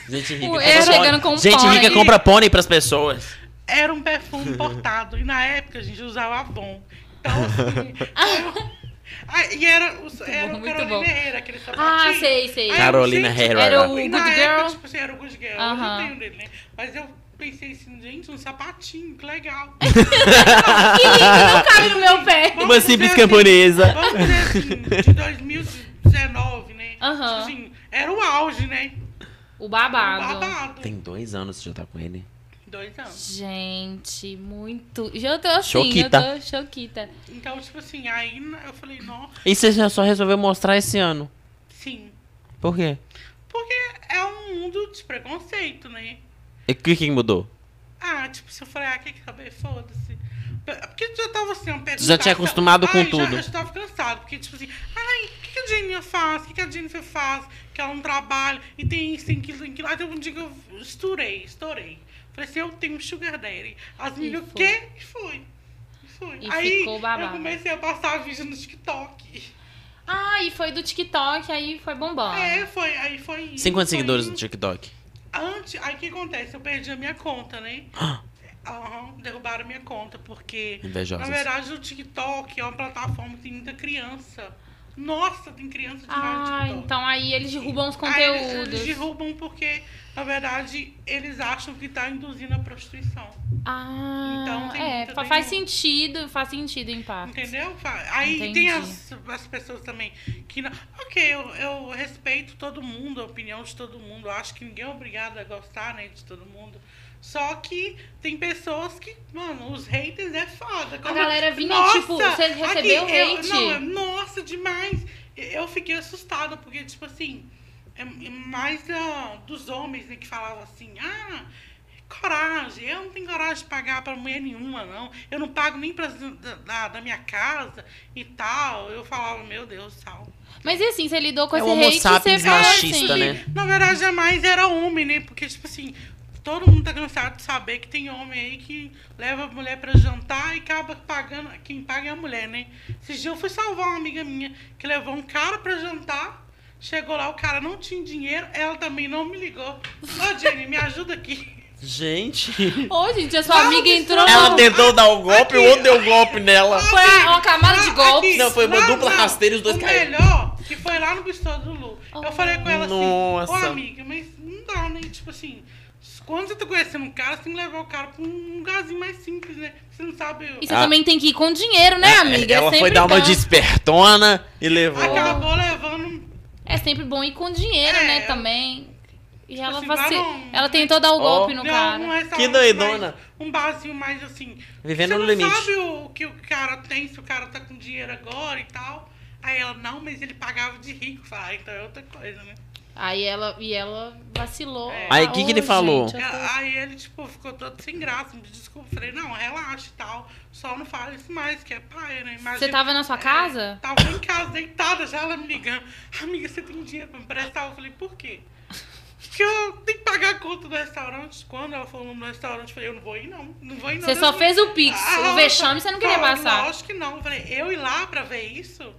Gente rica. Compra chegando com Gente pônei. rica compra pônei pras pessoas. Era um perfume importado. e na época a gente usava Avon. Então, assim. <laughs> Ah, e era, o, era bom, o Carolina bom. Herrera, aquele sapatinho. Ah, sei, sei. Aí Carolina gente, Herrera. Era o na Good época, Girl. tipo assim, era o Good Girl. Aham. Hoje eu tenho dele, né? Mas eu pensei assim, gente, um sapatinho, que legal. <laughs> Que lindo, não cabe no meu pé. Vamos Uma simples assim, camponesa. Vamos dizer assim, de 2019, né? Aham. Tipo assim, era o auge, né? O O babado. babado. Tem dois anos que já tá com ele. Dois anos. Gente, muito. Já tô assim, Choquita. eu tô choquita. Então, tipo assim, aí eu falei, não, E você já só resolveu mostrar esse ano. sim. Por quê? Porque é um mundo de preconceito, né? E o que, que mudou? Ah, tipo, se eu falei, ah, quer saber? Foda-se. Porque tu já tava assim, uma já tinha acostumado com Ai, tudo. Já, eu já tava cansado. Porque, tipo assim, ai, o que, que a Jennifer faz? O que, que a Jennifer faz? Que ela não trabalha e tem isso, tem aquilo, tem aquilo. Aí teve um dia que eu estourei, estourei. Falei assim, eu tenho um sugar daddy. As meninas, o quê? E foi. E foi. E aí ficou babado. eu comecei a passar vídeo no TikTok. Ah, e foi do TikTok, aí foi bombando. É, foi. Aí foi. Você tem quantos foi seguidores indo. no TikTok? Antes, aí o que acontece? Eu perdi a minha conta, né? <gasps> Aham, derrubaram a minha conta, porque. Invejosas. Na verdade, o TikTok é uma plataforma que tem muita criança. Nossa, tem criança demais no Ah, TikTok. então aí eles derrubam os Aí eles- conteúdos. Eles derrubam porque, na verdade, eles acham que tá induzindo a prostituição. Ah, Então, tem é, faz sentido, faz sentido em parte. Entendeu? Aí Entendi. tem as, as pessoas também que não. Ok, eu, eu respeito todo mundo, a opinião de todo mundo. Eu acho que ninguém é obrigado a gostar né, de todo mundo. Só que tem pessoas que, mano, os haters é foda. Como- galera vinha, Nossa, tipo, você recebeu aqui, eu- hate? não, nossa, demais. Eu fiquei assustada, porque, tipo assim, é é mais dos homens né, que falavam assim, ah, coragem, eu não tenho coragem de pagar pra mulher nenhuma, não. Eu não pago nem pra, da, da- minha casa e tal. Eu falava, meu Deus, sal. Mas e assim, você lidou com É esse hate, você machista, assim, né? Na verdade, jamais era homem, né? Porque, tipo assim, todo mundo tá cansado de saber que tem homem aí que leva a mulher pra jantar e acaba pagando. Quem paga é a mulher, né? Esses dias eu fui salvar uma amiga minha que levou um cara pra jantar. Chegou lá, o cara não tinha dinheiro, ela também não me ligou. Ô, Jenny, me ajuda aqui. Gente. Ô, gente, a sua Vamos amiga entrou. Ela tentou dar o golpe, o outro deu o golpe nela. Foi uma camada de Ah, golpes. aqui. Não, foi uma dupla rasteira e os dois o caíram. melhor, que foi lá no bistro do Lu. Eu falei com ela assim, Nossa. ô amiga, mas não dá, né? Tipo assim, quando você tá conhecendo um cara, você tem que levar o cara pra um lugarzinho mais simples, né? Você não sabe... E você Ah. também tem que ir com dinheiro, né, amiga? Ela é foi dar uma bom. despertona e levou. Acabou levando... É sempre bom ir com dinheiro, É, né, eu- também. E ela, assim, não- ela tentou dar o golpe no não, cara. um Que doidona. mais- um barzinho mais assim... Vivendo você no não limite. sabe o que o cara tem, se o cara tá com dinheiro agora e tal. Aí ela, não, mas ele pagava de rico. Fala, ah, então é outra coisa, né? Aí ela, e ela vacilou. É. Aí, o que que ele falou? gente, tô- Aí ele, tipo, ficou todo sem graça, me desculpa. Falei, não, relaxa e tal. Só não fala isso mais, que é paia, né? Imagina- Você tava na sua É, casa? tava em casa, deitada, já ela me ligando. Amiga, você tem dinheiro pra me prestar? Eu falei, por quê? Porque eu tenho que pagar a conta do restaurante. Quando ela falou no restaurante, eu falei, eu não vou ir, não. Não vou ir, não. Você só Deus fez o pix. Ah, o vexame você não queria falei, passar. Lógico que não. Eu falei, eu ir lá pra ver isso?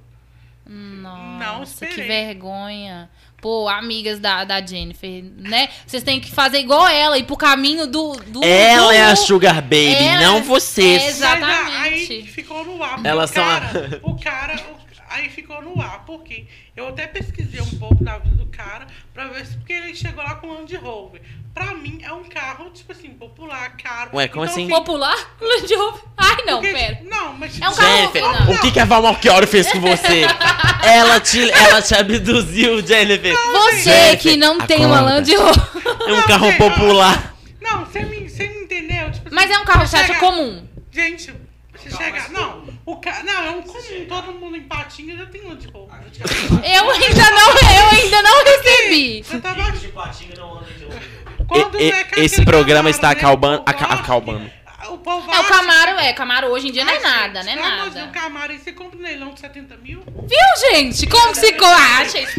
Nossa, que esperei. vergonha. Pô, amigas da, da Jennifer, né? Vocês têm que fazer igual ela, ir pro caminho do. do Ela do- é a Sugar Baby, Ela- não vocês. Exatamente. Mas, aí ficou no ar. Elas o são a- cara, o cara, o- <laughs> Aí ficou no ar, porque eu até pesquisei um pouco da vida do cara pra ver se porque ele chegou lá com um Land Rover. Pra mim é um carro, tipo assim, popular, caro. Ué, como assim? Popular? <laughs> Land Rover? Ai, não, porque- pera. Não, mas tipo, É um carro- Jennifer, não. o que, que a Val Malchiori fez com você? <laughs> ela, te, ela te abduziu, Jennifer. Você Jennifer, que não tem uma acorda. Land Rover. É um Não, carro popular. Não, você me, você me entendeu? Tipo assim, Mas é um carro, chega- comum. Gente, você chega. Não, o ca... não, é um comum. Todo mundo em Patinga já tem Land Rover. Eu ainda não, eu ainda não recebi. Você tava de Patinga não anda de. Quando E- e- não é esse programa está né? acalmando- O povo aca- acha acalmando. O povo É, o Camaro, é, Camaro hoje em dia não é nada, gente, é amor de Deus, nada. O Camaro aí você compra um leilão de 70 mil? Viu, gente? Como que se Ah, gente.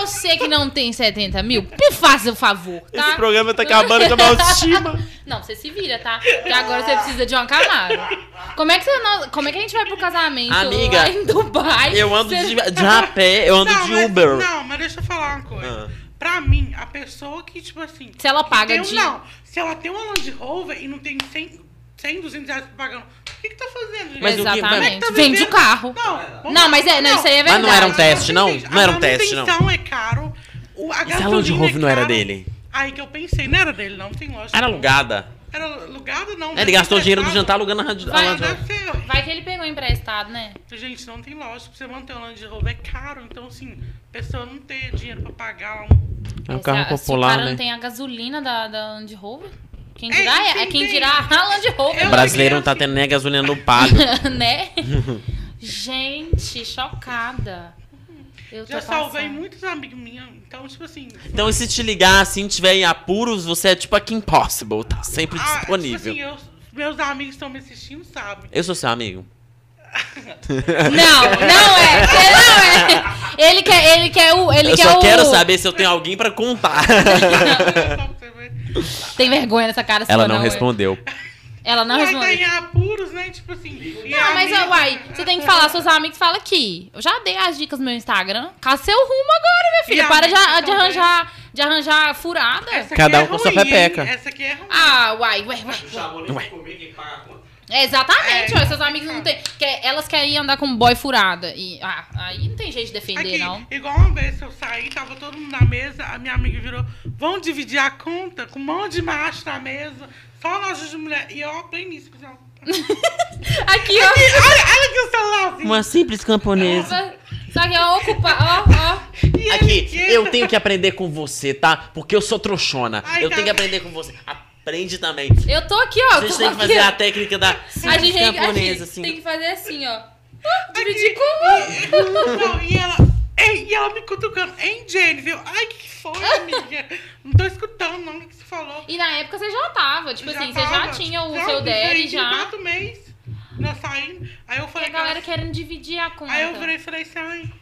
Você que não tem 70 mil, me faça o favor, tá? Esse programa tá acabando com a autoestima. <laughs> Não, você se vira, tá? Porque agora você precisa de uma Camaro. Como é que, você não- como é que a gente vai pro casamento Amiga, lá em Dubai? Eu ando Você- de, de a pé, eu ando não, de mas, Uber. Não, mas deixa eu falar uma coisa. Ah. Pra mim, a pessoa que, tipo assim. Se ela paga tem um- de- Não, se ela tem uma Land Rover e não tem 100, 100 200 reais pra pagar, o que que tá fazendo? Mas o que- Exatamente. Como é que tá Vende o carro. Não, vamos Não, mas é- não, isso aí é Mas não era um teste, não? Não era um teste, não. A manutenção é caro. O, a E se a Land Rover é não era dele? Aí que eu pensei, não era dele, não, tem lógica. Era não. alugada. Era alugado, não. Ele gastou o dinheiro do jantar alugando a Land a Vai. Vai que ele pegou emprestado, né? Gente, não tem lógica. Pra você manter um Land Rover é caro. Então, assim, a pessoa não ter dinheiro pra pagar lá um... É um Se carro a- Se o popular, cara né? não tem a gasolina da, da Land Rover, quem É, dirá é, é quem quem dirá a <laughs> Land Rover, O brasileiro não tá tendo nem a gasolina no <laughs> palio. né? <laughs> Gente, chocada. Eu Já salvei passando. muitos amigos meus. Então, tipo assim... Então, e se te ligar assim, tiver em apuros, você é tipo a Kim Possible, tá sempre ah, disponível. Tipo assim, eu- meus amigos estão me assistindo, sabem. Eu sou seu amigo. <laughs> Não, não é. Não é. Ele quer, ele quer o. Ele eu quer só o... quero saber se eu tenho alguém pra contar. <laughs> Tem vergonha nessa cara sua, Ela não é? respondeu. Ela não Mas respondeu. Né? Tipo assim... e Não, mas amigos- uai, você tem que falar, seus amigos fala aqui. Eu já dei as dicas no meu Instagram. Caça seu rumo agora, minha filha. E Para de, de arranjar, de arranjar furada. Essa aqui Cada é um com sua ruim, pepeca. hein? Essa aqui é ruim. Ah, uai, uai, uai. Chamou nem pra comer, quem paga a conta. É, exatamente, É. ué, seus amigos não tem. quer- elas querem andar com boy furada. E, ah, aí não tem jeito de defender, Aqui, não. igual uma vez eu saí, tava todo mundo na mesa, a minha amiga virou, vamos dividir a conta com um monte de macho na mesa, só loja de mulher. E eu aprendi nisso, pessoal. <laughs> Aqui, ó. Olha, olha aqui o celular, assim. Uma simples camponesa. Só que é ocupar, ó, ó. Aqui, eu tenho que aprender com você, tá? Porque eu sou trouxona. Ai, Eu tá. tenho que aprender com você. Aprende também. Eu tô aqui, ó. A gente tô tem que aqui, fazer ó. a técnica da A simples gente, tem- a camponesa, gente assim. tem que fazer assim, ó. Dividir com Não, e ela, ei, e ela me cutucando, hein, Jennifer? Ai, que foi, amiga? <laughs> Não tô escutando, não, o que você falou. E na época você já tava, tipo assim, você já tava, tinha o já, seu tinha já. quatro meses, nós saímos. Aí eu E falei a que ela- galera querendo dividir a conta. Aí eu virei e falei assim, ai,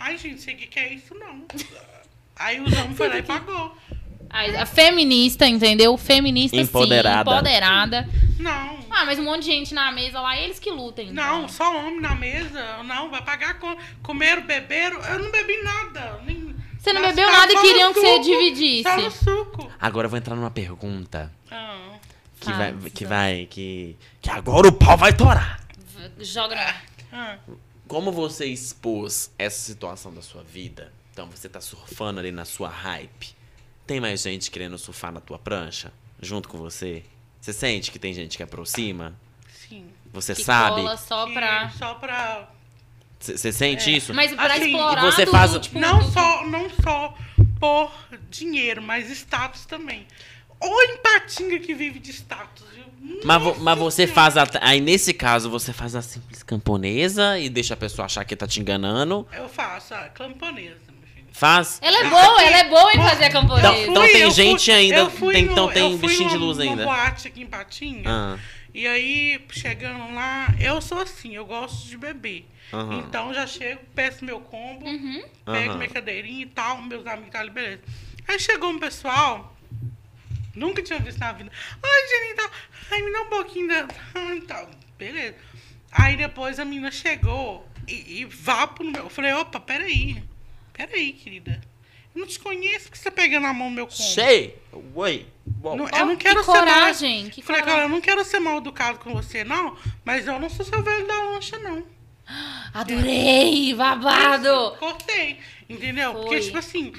ai, gente, você que quer isso, não. Aí os homens foram lá e pagou. A, a feminista, entendeu? Feminista Empoderada. sim, empoderada. Não. Ah, mas um monte de gente na mesa lá, eles que lutem. então. Não, só homem na mesa. Não, vai pagar com. Comeram, beberam. Eu não bebi nada. Nem, Você não bebeu tava nada e queriam que você dividisse. Só no suco. Agora eu vou entrar numa pergunta Ah. que vai, Faça. que vai, que, que agora o pau vai torar. Joga. Ah. Como você expôs essa situação da sua vida? Então você tá surfando ali na sua hype. Tem mais gente querendo surfar na tua prancha? Junto com você? Você sente que tem gente que aproxima? Sim. Você que sabe? cola só pra... Só pra. Você sente isso? Mas pra Assim, explorar você do- faz- tipo, Não do- só, não só por dinheiro, mas status também. Ou empatinga que vive de status, viu? Mas, vo- mas você faz. A, aí nesse caso, você faz a simples camponesa e deixa a pessoa achar que tá te enganando. Eu faço a camponesa, meu filho. Faz. Ela é boa, ela é boa em fazer a Então- camponesa. então tem gente ainda- eu fui tem- no- então tem eu fui bichinho de numa- luz ainda. numa boate aqui em. Ah, E aí, chegando lá, eu sou assim, eu gosto de beber. Aham. Então já chego, peço meu combo, pego Aham. minha cadeirinha e tal, meus amigos tá ali, beleza. Aí chegou um pessoal, nunca tinha visto na vida. Ai, Jenny, tá, ai, me dá um pouquinho da. Tal, beleza. Aí depois a menina chegou e, e vapo no meu. Eu falei, opa, peraí. Peraí, querida. Eu não te conheço, por que você tá pegando a mão no meu combo? Sei! Oi! Bom, Não, eu não quero que ser mal- coragem, que Falei, coragem. cara, eu não quero ser mal educado com você, não, mas eu não sou seu velho da lancha, não. <gasps> Adorei, babado. Cortei, entendeu? Foi. Porque, tipo assim,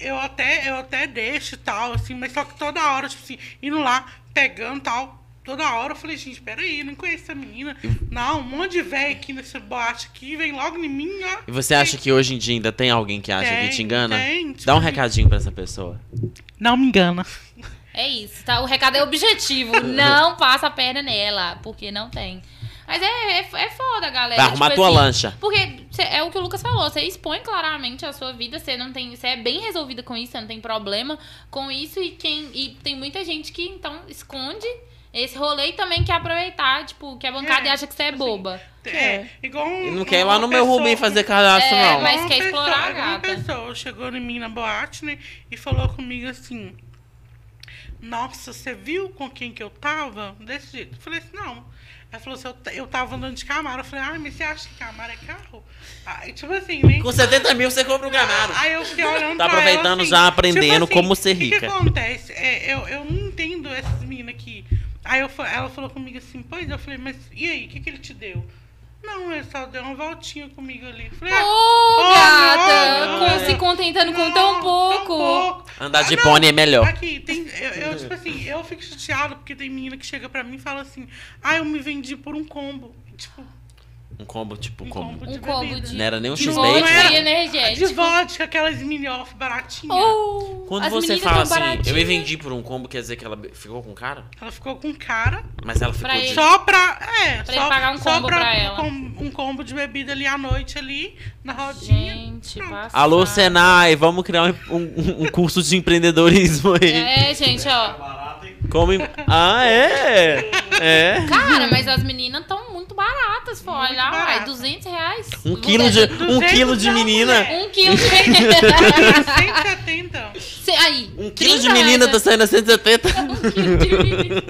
eu até, eu até deixo e tal, assim, mas só que toda hora, tipo assim, indo lá, pegando e tal. Toda hora eu falei, gente, peraí, não conheço essa menina. Não, um monte de velho aqui nesse boate aqui, vem logo em mim, ó. E você acha que hoje em dia ainda tem alguém que acha Tem, que te engana? tem, tipo Dá um assim. recadinho pra essa pessoa. Não me engana. É isso, tá? O recado é objetivo. <laughs> não passa a perna nela, porque não tem. Mas é, é, é foda, galera. Vai arrumar tipo tua assim, lancha. Porque cê- é o que o Lucas falou, você expõe claramente a sua vida, você não tem, você é bem resolvida com isso, você não tem problema com isso e quem e tem muita gente que então esconde esse rolê e também quer aproveitar, tipo, que a bancada É, e acha que você é assim, boba. É, igual um, não quer ir lá uma no meu Rubem fazer cadastro, É, não. mas Uma quer pessoa- explorar a Uma gata. pessoa chegou em mim na boate, né? E falou comigo assim: Nossa, você viu com quem que eu tava? Desse jeito. Eu falei assim: Não. Ela falou assim: Eu, eu tava andando de Camaro. Eu falei: Ai, mas você acha que Camaro é carro? Aí, tipo assim, né? Com 70 mil você compra o Camaro. Aí eu fiquei olhando Tá pra aproveitando ela, assim, já, aprendendo tipo como ser O que, rica. que acontece? É, eu, eu não entendo essas meninas aqui. Aí eu, ela falou comigo assim, pois eu falei, mas e aí, o que, que ele te deu? Não, ele só deu uma voltinha comigo ali. Falei, Ô, ah, gata! não, com- não, se contentando com tão pouco. Andar de Ah, pônei é melhor. Aqui, tem. Eu, eu, tipo assim, eu fico chateada porque tem menina que chega pra mim e fala assim, ah, eu me vendi por um combo. Tipo, Um combo, tipo, um como? combo Um de combo bebida. de- Não era nem um De. Vodka né? e De energético. vodka, aquelas mini off baratinhas. Oh, Quando você fala assim, eu me vendi por um combo, quer dizer que ela ficou com cara? Ela ficou com cara. Mas ela ficou Pra de... Só pra. É, Pra só, ele pagar um só combo pra ela. com- um combo de bebida ali à noite, ali, na rodinha. Gente. Alô, Senai, vamos criar um, um- um curso de empreendedorismo aí. É, gente, ó. Como... em- Ah, é? É. Cara, mas as meninas estão muito baratas, for Muito olhar, uai, barata. 200 reais. Um quilo de, um 200 quilo de menina. Um quilo de... 170. Cê- Aí, Um quilo de 30 menina tá saindo a 170. <laughs> Um quilo de menina.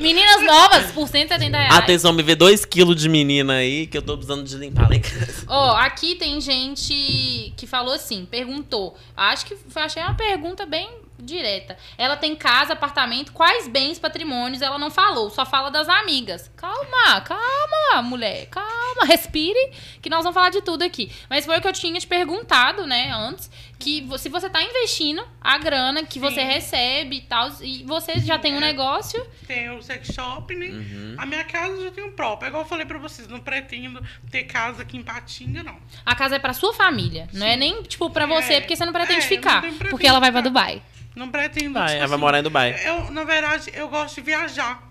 Meninas novas por 170 reais. Atenção, me vê 2 quilos de menina aí que eu tô precisando de limpar lá em casa. Ó, aqui tem gente que falou assim, perguntou. Acho que foi- achei uma pergunta bem direta. Ela tem casa, apartamento, quais bens, patrimônios ela não falou, só fala das amigas. Calma, calma, mulher, calma, respire, que nós vamos falar de tudo aqui. Mas foi o que eu tinha te perguntado, né, antes, que se você tá investindo a grana que você recebe e tal, e você já tem um é. negócio, Tem o sex shop, né? Uhum. A minha casa eu já tenho própria. Igual eu falei pra vocês, não pretendo ter casa aqui em Patinga, não. a casa é pra sua família, não é nem tipo pra você, É. porque você não pretende É, não ficar, tem pretendo porque ela vai pra. Dubai. Não pretendo. Vai, tipo ela vai assim, morar em Dubai. Eu, na verdade, eu gosto de viajar.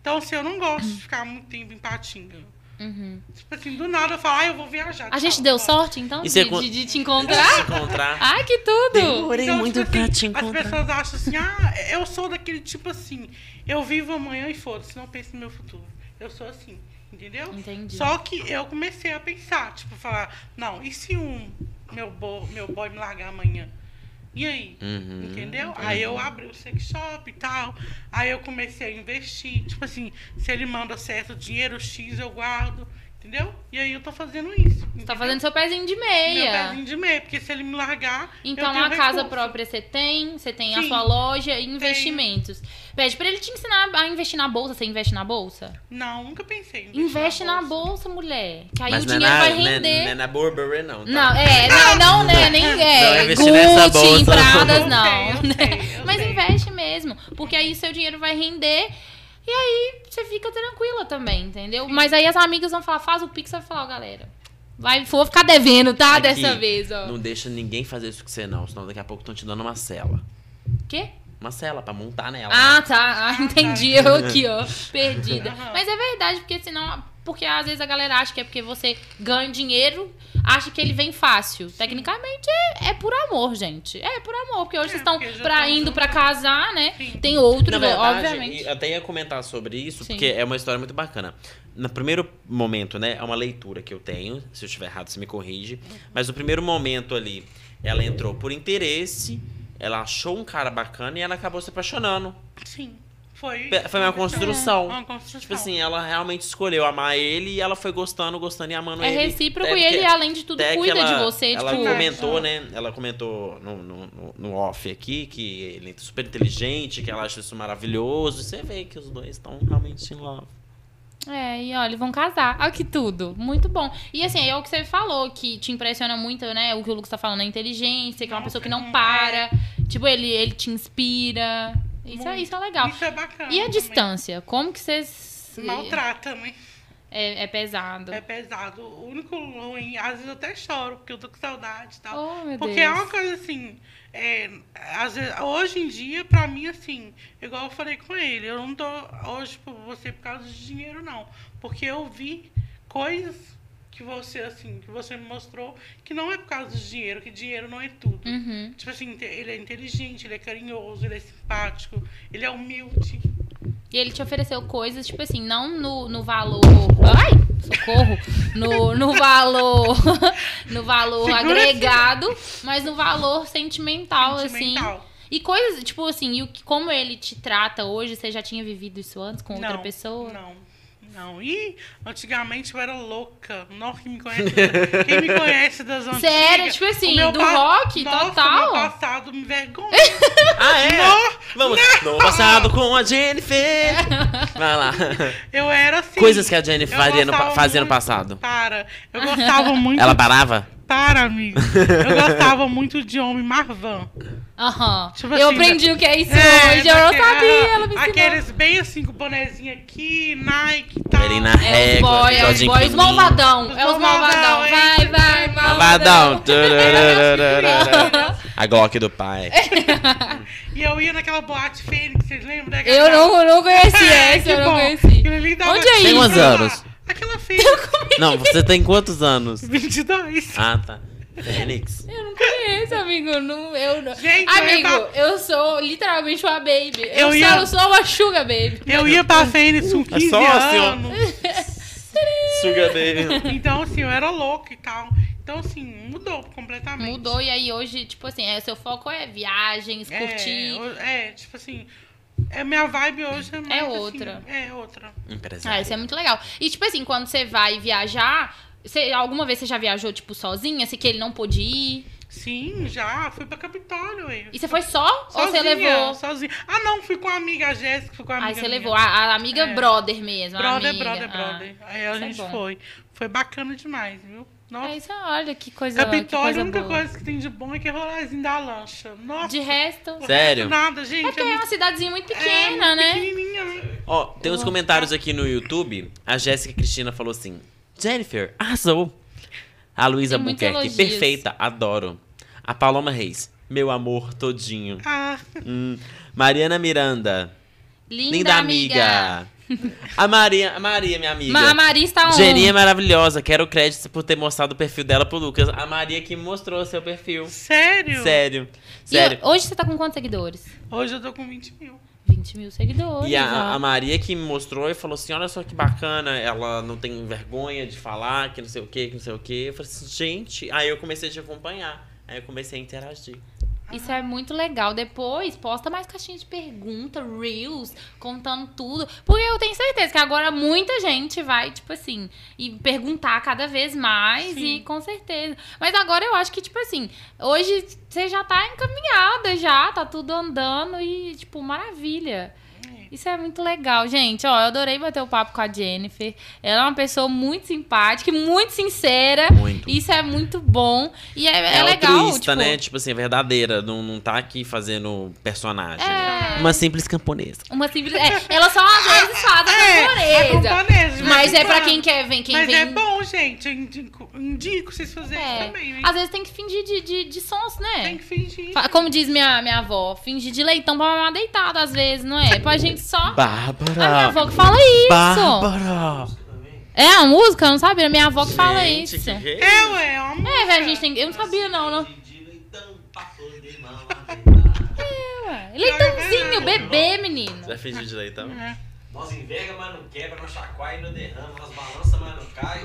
Então, assim, eu não gosto de ficar muito tempo em Patinga. Uhum. Tipo assim, do nada eu falo, ah, eu vou viajar. A gente tchau, deu tchau. sorte, então, de, con- de- de te encontrar? encontrar. <laughs> Ai, que tudo! Demorei Então, muito tipo pra assim, te As encontrar. pessoas acham assim, ah, eu sou daquele tipo assim, eu vivo amanhã e foda-se, não penso no meu futuro. Eu sou assim, entendeu? Entendi. Só que eu comecei a pensar, tipo, falar, não, e se um meu, bo, meu boy me largar amanhã? E aí? Uhum. Entendeu? Aí eu abri o sex shop e tal. Aí eu comecei a investir. Tipo assim, se ele manda certo dinheiro X, eu guardo. Entendeu? E aí eu tô fazendo isso. Você tá fazendo seu pezinho de meu meia. pezinho de meia, porque se ele me largar. Então, eu tenho a casa recurso. própria você tem, você tem a Sim. sua loja e investimentos. Pede pra ele te ensinar a investir na bolsa. Você investe na bolsa? Não, nunca pensei. Investe na bolsa, mulher. Que aí Mas o não é dinheiro na, vai não é- render. não é na Burberry, não. tá? Não, é, não, <laughs> não, né, nem Não, é, nessa Gucci, bolsa. Pradas, Eu não. sei, eu sei, eu Mas sei. investe mesmo, porque aí seu dinheiro vai render e aí você fica tranquila também, entendeu? Mas aí as amigas vão falar, faz o pix, vai falar, ó, galera, vai, vou ficar devendo, tá, Aqui, dessa vez, ó. Não deixa ninguém fazer isso com você, não. Senão daqui a pouco estão te dando uma cela. Quê? Uma cela pra montar nela. Ah, né? tá, ah, entendi, eu <laughs> aqui, ó, perdida. Mas é verdade, porque senão, porque às vezes a galera acha que é porque você ganha dinheiro, acha que ele vem fácil. Tecnicamente é, é por amor, gente. É por amor, porque hoje É, vocês estão pra, indo pra juntos. casar, né? Sim. Tem outros, Na verdade, obviamente. eu até ia comentar sobre isso, Sim. porque é uma história muito bacana. No primeiro momento, né, é uma leitura que eu tenho. Se eu estiver errado, você me corrige. Mas no primeiro momento ali, ela entrou por interesse, ela achou um cara bacana e ela acabou se apaixonando. Sim. Foi. Foi uma construção. Uma construção. Tipo assim, ela realmente escolheu amar ele e ela foi gostando, gostando e amando É ele. recíproco Até e ele, além de tudo, cuida ela- de você. Ela tipo, comentou, né? Ela comentou no, no, no- no off aqui que ele é super inteligente, que ela acha isso maravilhoso. E você vê que os dois estão realmente em love. É, e olha, vão casar. Olha que tudo. Muito bom. E assim, é o que você falou, que te impressiona muito, né? O que o Lucas tá falando, a inteligência, que é uma pessoa que não Nossa, para. Tipo, ele, ele te inspira. Isso, é, isso é legal. Isso é bacana. E a também. distância? Como que vocês. Maltrata, né? É, é pesado. É pesado. O único ruim, às vezes eu até choro, porque eu tô com saudade e tal. Oh, meu porque Deus. é uma coisa assim. é, às vezes, hoje em dia, pra mim, assim, igual eu falei com ele, eu não tô hoje por você por causa de dinheiro, não. Porque eu vi coisas que você, assim, que você me mostrou que não é por causa de dinheiro, que dinheiro não é tudo. Uhum. Tipo assim, ele é inteligente, ele é carinhoso, ele é simpático, ele é humilde. E ele te ofereceu coisas, tipo assim, não no, no valor. Ai! Socorro! No, no valor. <laughs> no valor Segura agregado, mas no valor sentimental, assim. Sentimental. E coisas, tipo assim, e o como ele te trata hoje, você já tinha vivido isso antes com outra Não, pessoa? Não, não. E antigamente eu era louca. Nossa, quem me conhece, quem me conhece das <laughs> antigas. Sério? Tipo assim, do pa- rock Nossa, total? Meu passado me vergonha. <laughs> Ah, é? Não, Vamos no passado com a Jennifer. <laughs> Vai lá. Eu era assim. Coisas que a Jennifer eu faria no, fazia no muito- passado. Para. Eu gostava muito. Ela parava? Para, amigo. Eu gostava muito de homem marvão. Aham. Tipo eu assim, aprendi o que é isso É, hoje, eu não sabia, ela me ensinou. Aqueles bem assim, com o bonezinho aqui, Nike e tal. Ele na É os régua, boys, é os boys fininho. malvadão. Os É os malvadão? Vai, vai, Malvadão. malvadão. A Glock do pai. E eu ia naquela boate Fênix, vocês lembram? daquela- Eu não, eu não conheci essa, eu não conheci. Onde é Tem isso? quantos anos? Aquela Fênix. Não, você tem quantos anos? 22. Ah, tá. Fênix. Eu não conheço, amigo. Não, eu não. Gente, eu amigo, ia eu sou literalmente uma baby. Eu, Eu sou, ia- eu sou uma sugar baby. Eu ia pra Fênix com 15 só assim, anos. <laughs> Sugar baby. Então, assim, eu era louca e tal. Então, assim, mudou completamente. Mudou e aí hoje, tipo assim, é, seu foco é viagens, É, curtir. é, tipo assim, é minha vibe hoje é mais assim, outra. é outra. Ah, isso é muito legal. E tipo assim, quando você vai viajar, você, alguma vez você já viajou, tipo, sozinha? Assim, que ele não pôde ir? Sim, já, fui pra Capitólio. E você foi só? ou você Sozinha, levou? Sozinha. Ah, não, fui com a amiga a Jéssica, fui com a amiga Aí você minha. levou a, a amiga É. brother mesmo. Brother, amiga. brother, Ah. brother. Aí a é gente bom. foi. Foi bacana demais, viu? Nossa. É isso, olha que coisa, que Capitólio, coisa a única boa. coisa que tem de bom é que é rolarzinho da lancha. Nossa. De resto. Sério? Nada, gente. É porque é muito- uma cidadezinha muito é pequena, muito né? Pequenininha, né? Ó, tem uns comentários aqui no YouTube. A Jéssica Cristina falou assim: Jennifer, arrasou. A Luísa Buquerque, perfeita, adoro. A Paloma Reis, meu amor todinho. Ah, Hum. Mariana Miranda, Linda, linda amiga. amiga. A Maria, a Maria, minha amiga. Ma- a Maria está on. Geninha é maravilhosa, quero crédito por ter mostrado o perfil dela pro Lucas. A Maria que mostrou seu perfil. sério? Sério, E sério. hoje você tá com quantos seguidores? Hoje eu tô com 20 mil. 20 mil seguidores. E a, a Maria que me mostrou e falou assim: olha só que bacana, ela não tem vergonha de falar, que não sei o que, que não sei o que. Eu falei assim, gente. Aí eu comecei a te acompanhar. Aí eu comecei a interagir. Isso é muito legal. Depois, posta mais caixinha de pergunta, reels, contando tudo. Porque eu tenho certeza que agora muita gente vai, tipo assim, e perguntar cada vez mais. Sim. E com certeza. Mas agora eu acho que, tipo assim, hoje você já tá encaminhada, já, tá tudo andando e, tipo, maravilha. Isso é muito legal, gente. Ó, eu adorei bater o papo com a Jennifer. Ela é uma pessoa muito simpática, e muito sincera. Muito. Isso é muito bom. E é, é É, legal. altruísta, tipo, né? Tipo assim, verdadeira. Não, não tá aqui fazendo personagem. né? É. Uma simples camponesa. Uma simples. É, ela só às vezes <laughs> faz a É, a camponesa. camponesa, Mas é pra quando. quem quer ver, quem Mas vem. é bom, gente. Eu indico, indico vocês fazerem É. também, hein? Às vezes tem que fingir de, de, de sons, né? Tem que fingir. Como diz minha, minha avó, fingir de leitão pra mamar deitado, às vezes, não é? Pra gente só. A minha Bárbara! avó que fala isso. Bárbara! É a música? Eu não sabia. É minha avó que fala Gente, isso. que é É, ué, é uma música. É, velho, a gente tem. Eu não sabia, não, não. Deitar. É, ué. Leitãozinho, bebê, menino. Vai fingir de leitão? É. Nós enverga, mas não quebra, nós chacoalha e não derrama, nós balança, mas não cai.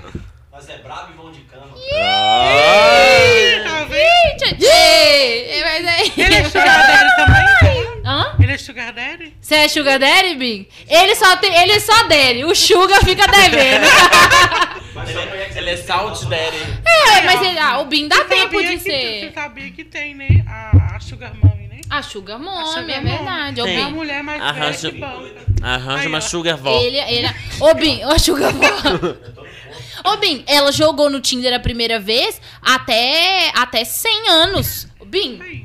Nós é brabo e vão de cama. Ih, tá vendo? Gente, é, mas aí. Ele é daddy também? Hã? Ele é sugar daddy? Você é sugar daddy, Big? Ele só tem, ele só daddy. O sugar fica devendo. <laughs> Mas Ele, conhece ele é salt daddy. É, mas ele, ah, o Bin dá Você tempo de que- ser. Você sabia que tem, né? A, a Sugar Mommy, né? A Sugar A Mommy, Sugar é Mommy. verdade. Tem. É a mulher mais Arranja- velha que. Arranja Aí, uma ó. sugar vó. ele, ele... Ô, Bin, ô, Sugar Mommy. Ô, Bin, ela jogou no Tinder a primeira vez até, até 100 anos. Tinder.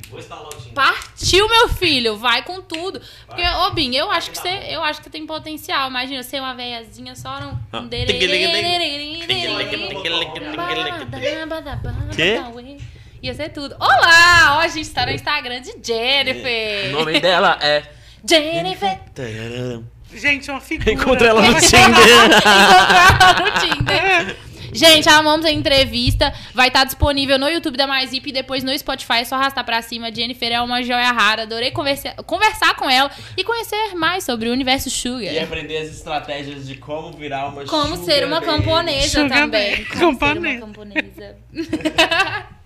partiu, meu filho. Vai com tudo. Porque, ô, Bin, eu acho que você, eu acho que tem potencial. Imagina, ser uma velhazinha só no... Ah. um Quê? Ia ser tudo. Olá! Ó, a gente tá no Instagram de Jennifer. O nome dela é. Jennifer. Gente, uma figura. Encontrei <laughs> ela no Tinder. Encontrou no Tinder. Gente, amamos a entrevista. Vai estar disponível no YouTube da Mais Zip e depois no Spotify. É só arrastar pra cima. Jennifer é uma joia rara. Adorei conversar, conversar com ela e conhecer mais sobre o universo Sugar. E aprender as estratégias de como virar uma Como sugar ser uma camponesa Sugar também. Como ser uma camponesa. <laughs>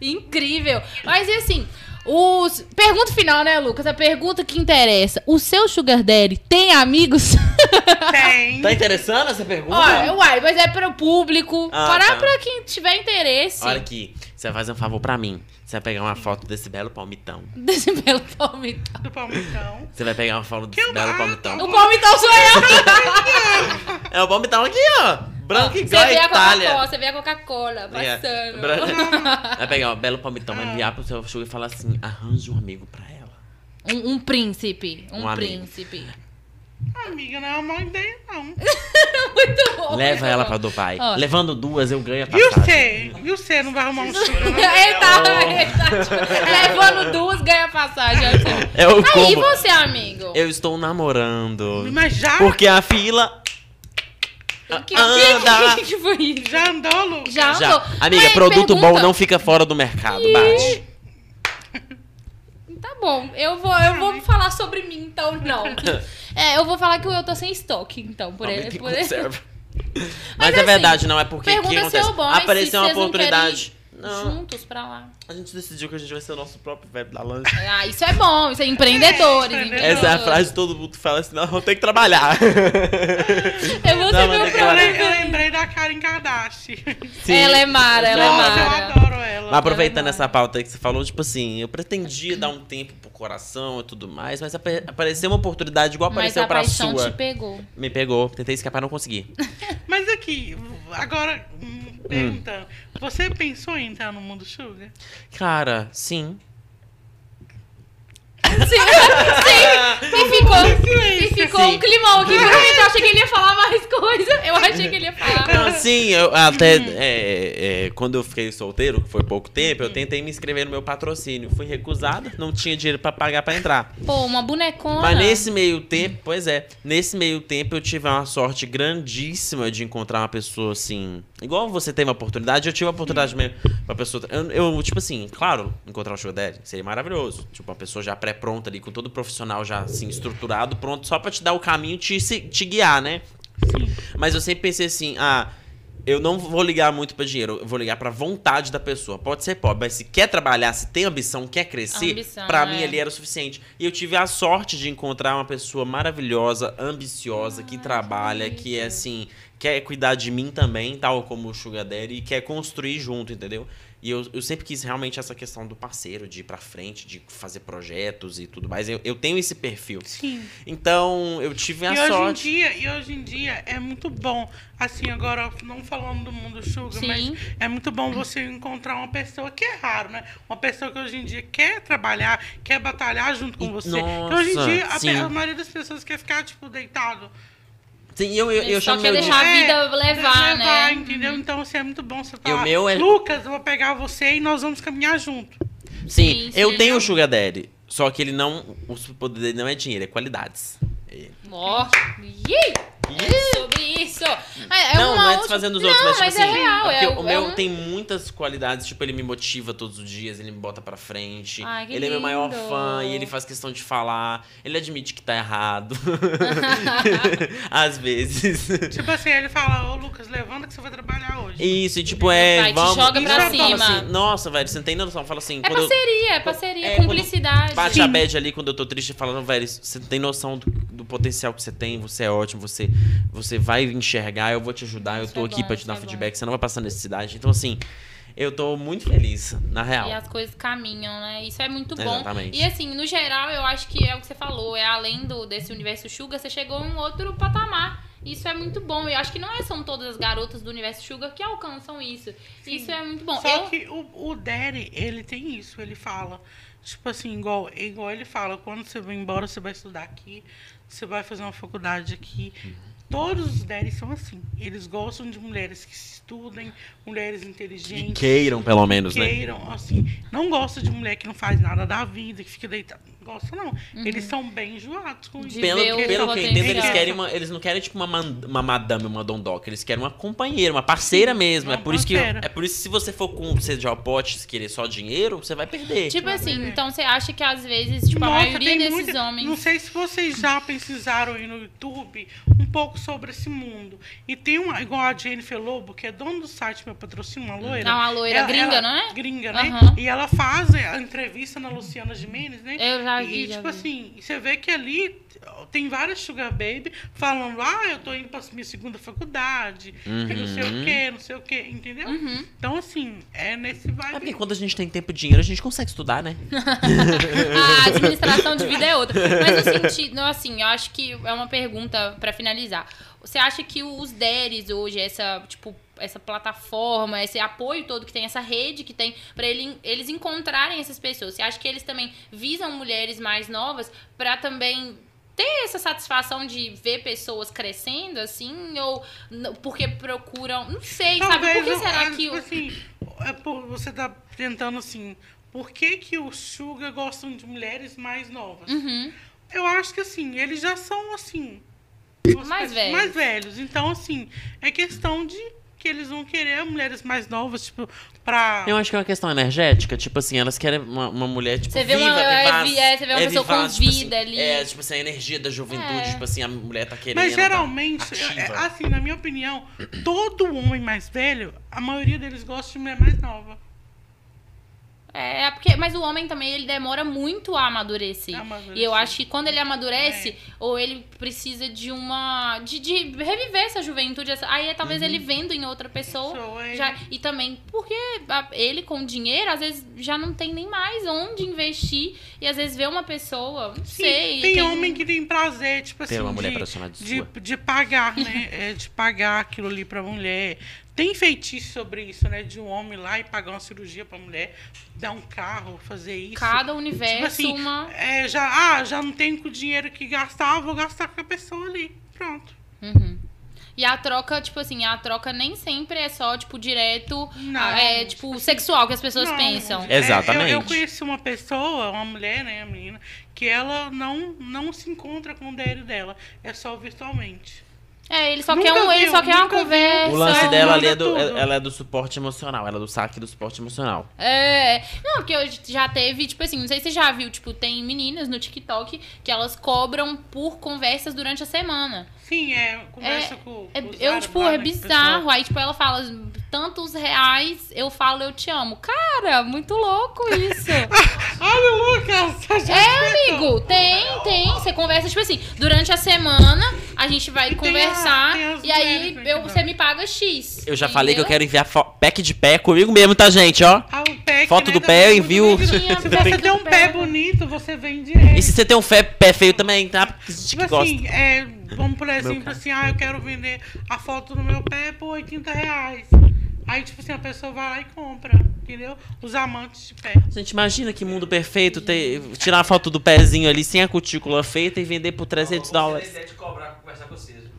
Incrível. Mas e assim, os... Pergunta final, né, Lucas? A pergunta que interessa. O seu Sugar Daddy tem amigos? <laughs> Tem. Tá interessando essa pergunta? Olha, uai, mas é para o público. Ah, para tá. pra quem tiver interesse. Olha aqui, você vai fazer um favor pra mim. Você vai pegar uma foto desse belo palmitão. Desse belo palmitão. Do Palmitão. Você vai pegar uma foto desse Que belo palmitão. O palmitão sou eu! <laughs> É o palmitão aqui, ó. Branco igual Você a vê a Itália. você vê a Coca-Cola É, passando. branco. <laughs> Vai pegar um belo palmitão, Ah. vai enviar pro seu sugar e falar assim: arranje um amigo pra ela. Um, um príncipe. Um, Um amigo. príncipe. Amiga, não é uma ideia, não. <laughs> Muito bom. Leva ela bom. pra. Ó. Levando duas, eu ganho a E o passagem. C? E o C não vai arrumar um sugar, não? <laughs> Ele tá, ele tá tipo, levando duas, ganha passagem. assim. É o Aí, e você, amigo? Eu estou namorando. Mas já, Porque a fila. Que, anda. que, que, que foi isso? já andou, Lu? Já, Já. Amiga, Mas produto pergunta- bom não fica fora do mercado, bate. Tá bom, eu vou, eu vou falar sobre mim, então não. <laughs> É, eu vou falar que eu tô sem estoque, então, por em Por. <laughs> <laughs> Mas, Mas, é assim, verdade, não é porque que acontece? é bom, mas se Apareceu uma não oportunidade. Não, Juntos pra lá. a gente decidiu que a gente vai ser o nosso próprio velho da lanche. <laughs> Ah, isso é bom, isso é empreendedores. É, empreendedores. Essa é a frase que todo mundo fala assim, não, eu tenho que trabalhar. <laughs> Eu vou ser meu Eu, trabalhar. próprio. eu lembrei da Karen Kardashian. Sim. Ela é Mara, ela é Nossa, eu Mara. adoro ela. Mas aproveitando Ela é essa pauta aí que você falou, tipo assim, eu pretendia dar um tempo coração e tudo mais, mas ape- apareceu uma oportunidade igual Mas apareceu a pra paixão sua. te pegou. Me pegou, tentei escapar, não consegui. <laughs> Mas aqui, agora, hum, perguntando. Você pensou em entrar no mundo sugar? Cara. Sim, sim. <laughs> E ficou, e ficou Sim. um climão aqui. Eu achei que ele ia falar mais coisa. Eu achei que ele ia falar. Não, sim, eu até é, é, quando eu fiquei solteiro, que foi pouco tempo, eu tentei me inscrever no meu patrocínio. Fui recusado, não tinha dinheiro pra pagar pra entrar. Pô, uma bonecona. Mas nesse meio tempo, pois é, nesse meio tempo eu tive uma sorte grandíssima de encontrar uma pessoa assim. Igual você teve uma oportunidade, eu tive a oportunidade mesmo pra pessoa. Eu, eu, tipo assim, claro, encontrar um sugar daddy seria maravilhoso. Tipo, uma pessoa já pré-pronta ali, com todo o profissional já assim, estruturado, pronto, só pra te dar o caminho te, te guiar, né? Mas eu sempre pensei assim, ah. Eu não vou ligar muito pra dinheiro, eu vou ligar pra vontade da pessoa. Pode ser pobre, mas se quer trabalhar, se tem ambição, quer crescer, Ambição, pra é. mim ali era o suficiente. E eu tive a sorte de encontrar uma pessoa maravilhosa, ambiciosa, que trabalha, que é assim, quer cuidar de mim também, tal como o Sugar Daddy, e quer construir junto, entendeu? E eu, eu sempre quis realmente essa questão do parceiro, de ir pra frente, de fazer projetos e tudo mais. Eu, eu tenho esse perfil. Sim. Então, eu tive a E hoje, em sorte. dia, e hoje em dia é muito bom, assim, agora não falando do mundo sugar, Sim. mas é muito bom você encontrar uma pessoa que é raro, né? Uma pessoa que hoje em dia quer trabalhar, quer batalhar junto com você. Porque hoje em nossa, dia, a, a maioria das pessoas quer ficar, tipo, deitado. Sim, eu, eu, eu Só chamo quer de- deixar a vida levar, né? entendeu? Então, assim, é muito bom você E o falar, meu é- Lucas, eu vou pegar você e nós vamos caminhar junto. Sim, Sim, eu sim. tenho o Sugar Daddy. Só que ele não. O superpoder dele não é dinheiro, é qualidades. É- Ó, Yay! É sobre isso. É, é não, não é outra- desfazendo os não, outros, mas, mas tipo é assim. real. porque é, o meu é um- tem muitas qualidades, tipo, ele me motiva todos os dias, ele me bota pra frente. Ai, que ele é meu maior lindo. fã e ele faz questão de falar. Ele admite que tá errado. <laughs> <laughs> Às vezes. Tipo assim, ele fala, ô Lucas, levanta que você vai trabalhar hoje. Isso, e tipo, é. Vai, te vamos... joga pra Fala cima. assim, Nossa, velho, você não tem noção. Fala assim, É quando eu- parceria, é parceria, É, cumplicidade. Bate a bad ali quando eu tô triste falando, velho, você não tem noção do, do potencial que você tem, você é ótimo, você, você vai enxergar, eu vou te ajudar, eu Isso tô é aqui bom, pra te dar é bom. feedback, você não vai passar necessidade. Então, assim, Eu tô muito feliz, na real. E as coisas caminham, né? Isso é muito bom. Exatamente. E assim, no geral, eu acho que é o que você falou. É além do, desse universo Sugar, você chegou em um outro patamar. Isso é muito bom. Eu acho que não é, são todas as garotas do universo Sugar que alcançam isso. Isso é muito bom. Só eu, que o, o Daddy, ele tem isso, ele fala. Tipo assim, igual, igual ele fala, quando você vai embora, você vai estudar aqui, você vai fazer uma faculdade aqui. Todos os Daddies são assim. Eles gostam de mulheres que estudem, mulheres inteligentes. queiram, pelo menos, né? queiram, assim. Não gosta de mulher que não faz nada da vida, que fica deitada. Não gosta, não. Eles são bem enjoados com isso. Pelo, ver o pelo que eu entendo, eles querem uma. Eles não querem, tipo, uma, man- uma madame, uma dondoca. Eles querem uma companheira, uma parceira mesmo. uma É por isso que. É por isso que se você for com sede ao pote querer só dinheiro, você vai perder. tipo vai assim, então você acha que às vezes, tipo, a Nossa, maioria tem desses muita- homens. Não sei se vocês já pesquisaram aí no YouTube um pouco sobre esse mundo. E tem uma, igual a Jennifer Lobo, que é dona do site Meu Patrocínio, uma loira. Ah, uma loira gringa, não é? Gringa, né? Aham. E ela faz a entrevista na Luciana Gimenez, né? Eu já E, vi, já tipo vi. assim, você vê que ali tem várias Sugar Baby falando, ah, eu tô indo pra minha segunda faculdade, que não sei Uhum. o quê, não sei o quê, entendeu? Uhum. Então, assim, é nesse É vibe. porque quando a gente tem tempo e dinheiro, a gente consegue estudar, né? <laughs> A administração de vida é outra. Mas no sentido, não, assim, eu acho que é uma pergunta pra finalizar. Você acha que os DERES hoje, essa, tipo, essa plataforma, esse apoio todo que tem, essa rede que tem, pra ele, eles encontrarem essas pessoas, você acha que eles também visam mulheres mais novas pra também ter essa satisfação de ver pessoas crescendo, assim, ou porque procuram, não sei, sabe? Por que eu- será ah, que... tipo o- assim, é por, você tá tentando assim, por que que os Sugar gostam de mulheres mais novas? Uhum. Eu acho que assim, eles já são assim. Mais os- velhos. Mais velhos. Então, assim, é questão de que eles vão querer mulheres mais novas, tipo, pra. Eu acho que é uma questão energética. Tipo assim, elas querem uma, uma mulher, tipo, Você vê viva, uma- é, vivaz. vi- é, você vê uma pessoa com tipo vida assim, ali. É, tipo assim, a energia da juventude. É. Tipo assim, a mulher tá querendo. Mas tá geralmente, ativa. é, assim, na minha opinião, todo homem mais velho, a maioria deles gosta de mulher mais nova. É, porque, mas o homem também, ele demora muito a amadurecer. Amadurecer. E eu acho que quando ele amadurece, ou ele precisa de uma. de, de reviver essa juventude, essa- aí talvez ele vendo em outra pessoa. Pessoa, é. já, e também porque ele com dinheiro, às vezes já não tem nem mais onde investir. E às vezes vê uma pessoa, não Sim, sei. tem, homem que tem prazer, tipo assim, Ter uma mulher de, de de pagar, né? É, de pagar aquilo ali pra mulher. Tem feitiço sobre isso, né? De um homem lá e pagar uma cirurgia pra mulher, dar um carro, fazer isso. Cada universo, Tipo assim, uma. é, já, ah, já não tenho com o dinheiro que gastar, vou gastar com a pessoa ali. Pronto. Uhum. E a troca, tipo assim, a troca nem sempre é só, tipo, direto, Não, é, tipo tipo, sexual, que as pessoas Não, pensam. é, Exatamente. eu, eu conheci uma pessoa, uma mulher, né, a menina, que ela não, não se encontra com o daddy dela. É só virtualmente. É, ele só Nunca quer um, ele viu, só quer uma conversa. O lance dela ali é do, tudo. ela é do suporte emocional, ela é do saque do suporte emocional. É, não, porque eu já teve, tipo assim, não sei se você já viu, tipo, tem meninas no TikTok que elas cobram por conversas durante a semana. Sim, é, conversa É, com, É, eu, árabes tipo, lá, é né, bizarro. pessoal. Aí, tipo, ela fala, tantos reais, eu falo, eu te amo. Cara, muito louco isso. <laughs> Olha o Lucas! É, amigo, tem, tem. Você conversa, tipo assim, durante a semana a gente vai E tem a- conversar tem as e aí eu, você me paga X. Eu já falei que eu entendeu? quero enviar pack de pé comigo mesmo, tá, gente? Ó. Ah, o pack, Foto né, do pé, eu envio- Se você tem um pé. pé bonito, você vem direto. E se você tem um fé- pé feio também, tá? A Tipo gosta. assim, é, vamos por exemplo assim, ah, eu quero vender a foto do meu pé por 80 reais. Aí, tipo assim, a pessoa vai lá e compra, entendeu? Os amantes de pé. Gente, imagina que mundo perfeito ter, tirar a foto do pezinho ali sem a cutícula feita e vender por 300 Ó, vou dólares. ideia de cobrar pra conversar com vocês. Eu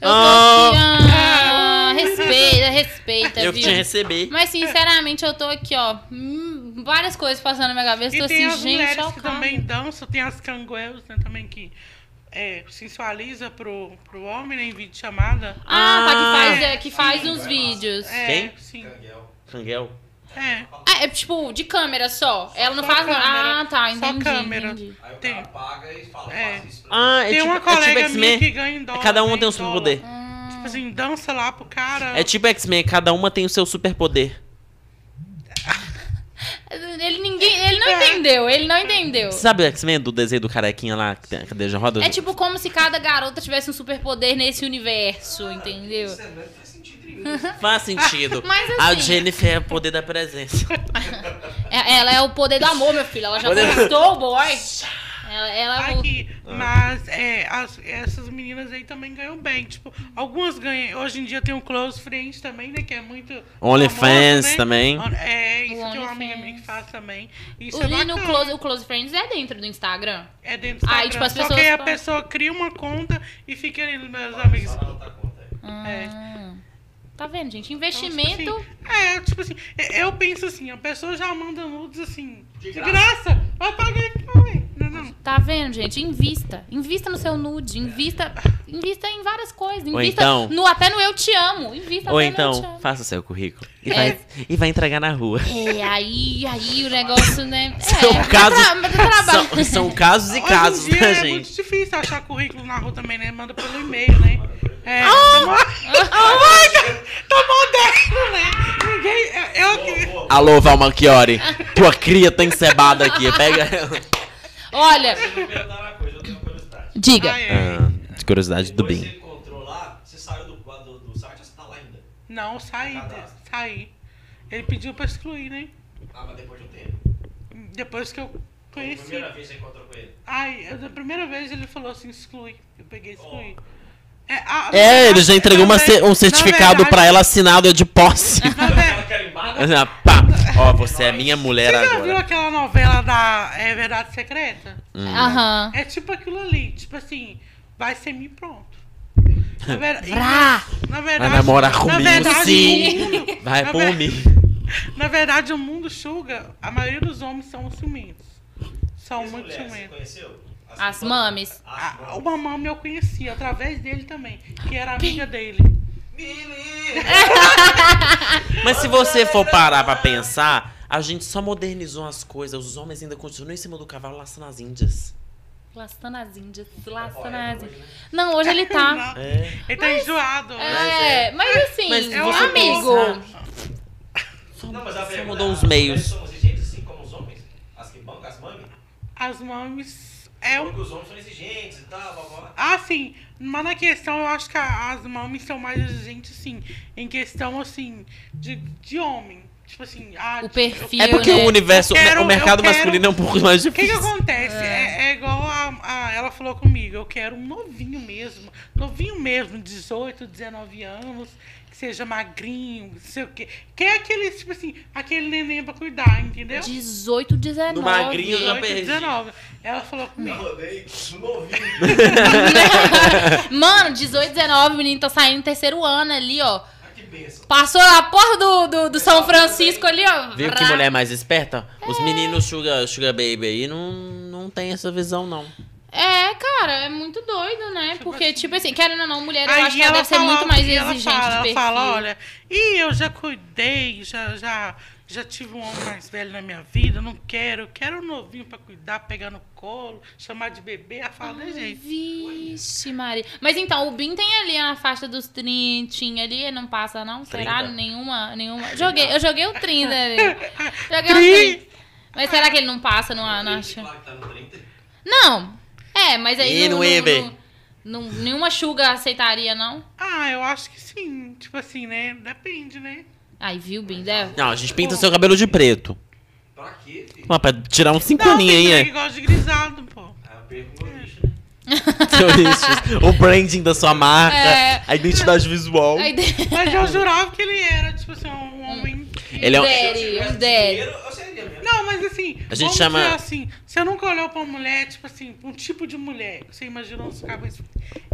tô Ah. aqui, ah, respeita, respeita, Eu viu? tinha que receber. Mas sinceramente, eu tô aqui, ó, hum, várias coisas passando na minha cabeça. E tô tem assim, as gente, mulheres que também dançam, tem as canguelas, né, também que é, sensualiza pro, pro homem, né, em vídeo chamada. Ah, tá, que faz, é. é, que faz uns vídeos. É, Quem? Sim. Canguel. Canguel. É. Ah, é tipo, de câmera só. Ela não Só faz. câmera. Ah, tá, Só entendi. câmera. entendi. Aí o Tem. cara paga e fala, É. faz isso Ah, é Tem tipo, uma é tipo colega minha X-Men. que ganha em dólar. Cada uma tem um superpoder. Tipo assim, dança lá pro cara. É tipo X-Men, cada uma tem o seu superpoder. <laughs> Ele, ninguém, ele não entendeu, ele não entendeu. Sabe o X-Men do desenho do carequinha lá, que tem a cadeira de roda? É tipo como se cada garota tivesse um superpoder nesse universo, entendeu? Isso é, faz sentido <laughs> Faz sentido. <laughs> Mas A assim- Jennifer é o <laughs> poder da presença. É- Ela é o poder do amor, meu filho. Ela já conquistou o boy. Ela, ela é o- Aqui, mas é, as- essas meninas aí também ganham bem. Tipo, algumas ganham. Hoje em dia tem o Close Friends também, né? Que é muito. OnlyFans né? também. É, isso O tem uma amiga minha que faz também. Isso O, é e no bacana. close, o Close Friends é dentro do Instagram. É dentro do Aí, Instagram. tipo, as Só pessoas que aí a pessoa cria uma conta e fica ali nos meus amigos. Só na outra conta, é. Ah, Tá vendo, gente? Então, Investimento. tipo assim, é, tipo assim, eu penso assim, a pessoa já manda nudes assim, de, De graça. graça. vai pagar Tá vendo, gente? Invista. Invista no seu nude. Invista, invista em várias coisas. Invista então- no, até no Eu Te Amo. Invista Ou até no Eu Te então, Amo. faça o seu currículo. E, É. vai, e vai entregar na rua. É, aí, aí o negócio, né? <laughs> São é, casos-. São, são casos e Hoje em casos, dia né, é gente? muito difícil achar currículo na rua também, né? Manda pelo e-mail, né? É, Ah! tá, tá moderno, né? Ninguém. Eu, eu, Alô, Valma Chiori. Tua cria tá encebada aqui. Pega ela. Olha, Primeiro dar uma coisa, eu tenho uma curiosidade. diga. Ah, é. Ah, de curiosidade do bem. você encontrou lá, você saiu do, do, do site, você tá lá ainda. Não, saí, Cadastro. saí. Ele pediu pra excluir, né? Ah, mas depois de um tempo. Depois que eu Foi a conheci. primeira vez que você encontrou com ele. Ai, eu- da primeira vez ele falou assim, exclui. Eu peguei e excluí. É, a- É, ele já entregou uma um certificado verdade- pra ela assinado de posse. Na ver- Ah. Ó, você é minha mulher Você já viu agora. aquela novela da é, Verdade Secreta? Hum. Aham. É tipo aquilo ali, tipo assim, vai ser me pronto. Na, ver- <laughs> Vrá. na verdade, Vai namorar na comigo, verdade, sim. o mundo- Vai na por ver- mim. <laughs> Na verdade, o mundo suga, a maioria dos homens são ciumentos. São muito ciumentos. conheceu? As mames. As A, mames. o mamãe eu conhecia através dele também, que era amiga dele. Mas se você for parar pra pensar, a gente só modernizou as coisas. Os homens ainda continuam em cima do cavalo laçando as índias. Laçando as índias, laçando as índias. Não, hoje ele tá. <laughs> É. Ele tá enjoado. É, mas assim, Mas É um você amigo. pensar- Não, mas a Só mudou os mulheres meios. são exigentes assim como os homens? As que bancam, as mames? As mames é um os homens são exigentes e tal, blá, blá. Ah, sim. Mas na questão, eu acho que as mames são mais exigentes, sim. Em questão, assim, de, de homem. Tipo assim, ah, O tipo, perfil, É porque né? o universo, quero- o mercado quero- masculino é um pouco mais O que que difícil. acontece? É, é igual a, a- ela falou comigo, eu quero um novinho mesmo. Novinho mesmo, 18, 19 anos, que seja magrinho, não sei o quê. Que é aquele, tipo assim, aquele neném pra cuidar, entendeu? 18, 19. No magrinho, eu já 18, perdi. 19. Ela falou comigo. Eu rodei no novinho. <laughs> Mano, 18, 19, o menino tá saindo no terceiro ano ali, ó. Passou na porta do, do, do São Francisco ali, ó. Viu que mulher mais esperta? Os meninos sugar, sugar baby aí não, não tem essa visão, não. É, cara, é muito doido, né? Porque, assim- tipo assim, querendo ou não, mulher, eu Aí acho que ela deve ser fala- muito mais e ela exigente fala, de ela perfil. fala, olha, e eu já cuidei, já, já, já tive um homem mais velho na minha vida, não quero, eu quero um novinho pra cuidar, pegar no colo, chamar de bebê, ela fala desse jeito. Vixe, Maria. Mas então, o Bin tem ali na faixa dos 30 ali, não passa não? Será? 30. Nenhuma, nenhuma. Joguei, eu joguei o 30 ali. <laughs> Joguei o Tri. 30. Mas será que ele não passa numa, na... Claro que tá no 30. Não. É, mas aí E não, no Eber? não, não- nenhuma Suga aceitaria, não? Ah, eu acho que sim, tipo assim, né, depende, né. Aí, viu, Bin? Deve. Não, a gente pinta seu cabelo de preto. Pra quê, filho? Mas pra tirar uns cinco Não, aninhos aí, mulher que é. gosta de grisaldo, pô. Ah, eu perco meu né? Seu lixo. o branding da sua marca, É. a identidade visual. Aí, Mas eu jurava que ele era, tipo assim, um homem... que- Ele é um- Daddy, um daddy. dinheiro, eu. Não, mas assim, A gente chama- dizer assim, você nunca olhou pra uma mulher, tipo assim, um tipo de mulher, você imaginou nos cabos,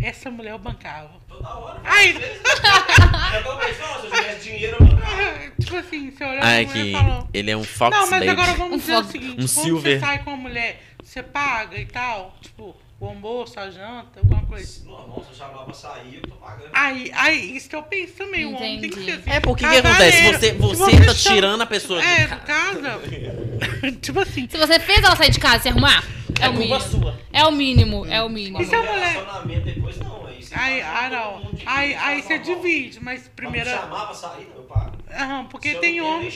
essa mulher eu bancava. Toda hora. Ai, <laughs> Eu também falo, se eu tivesse dinheiro, eu bancava. <laughs> tipo assim, você olhou Ai, pra mulher e falou... ele é um fox Não, mas baby. agora vamos Um dizer o seguinte, um quando silver. você sai com uma mulher, você paga e tal, tipo, o almoço, a janta, alguma coisa. Normal, se eu chamar pra sair, eu tô pagando. Aí, aí, isso que eu penso também, o homem tem que ser assim. É, porque o que acontece? Você, Se você tá chama- tirando a pessoa É, de casa. casa. <laughs> tipo assim, Se você fez ela sair de casa e se arrumar, é, É o culpa mínimo. sua. É o mínimo, é o mínimo. E Mas no mulher- relacionamento depois, não. Aí você aí, paga, ah, não. divide, Aí, tá aí você divide, mas Mas me primeiro... chamar pra sair, não, eu pago. Aham, porque tem homem.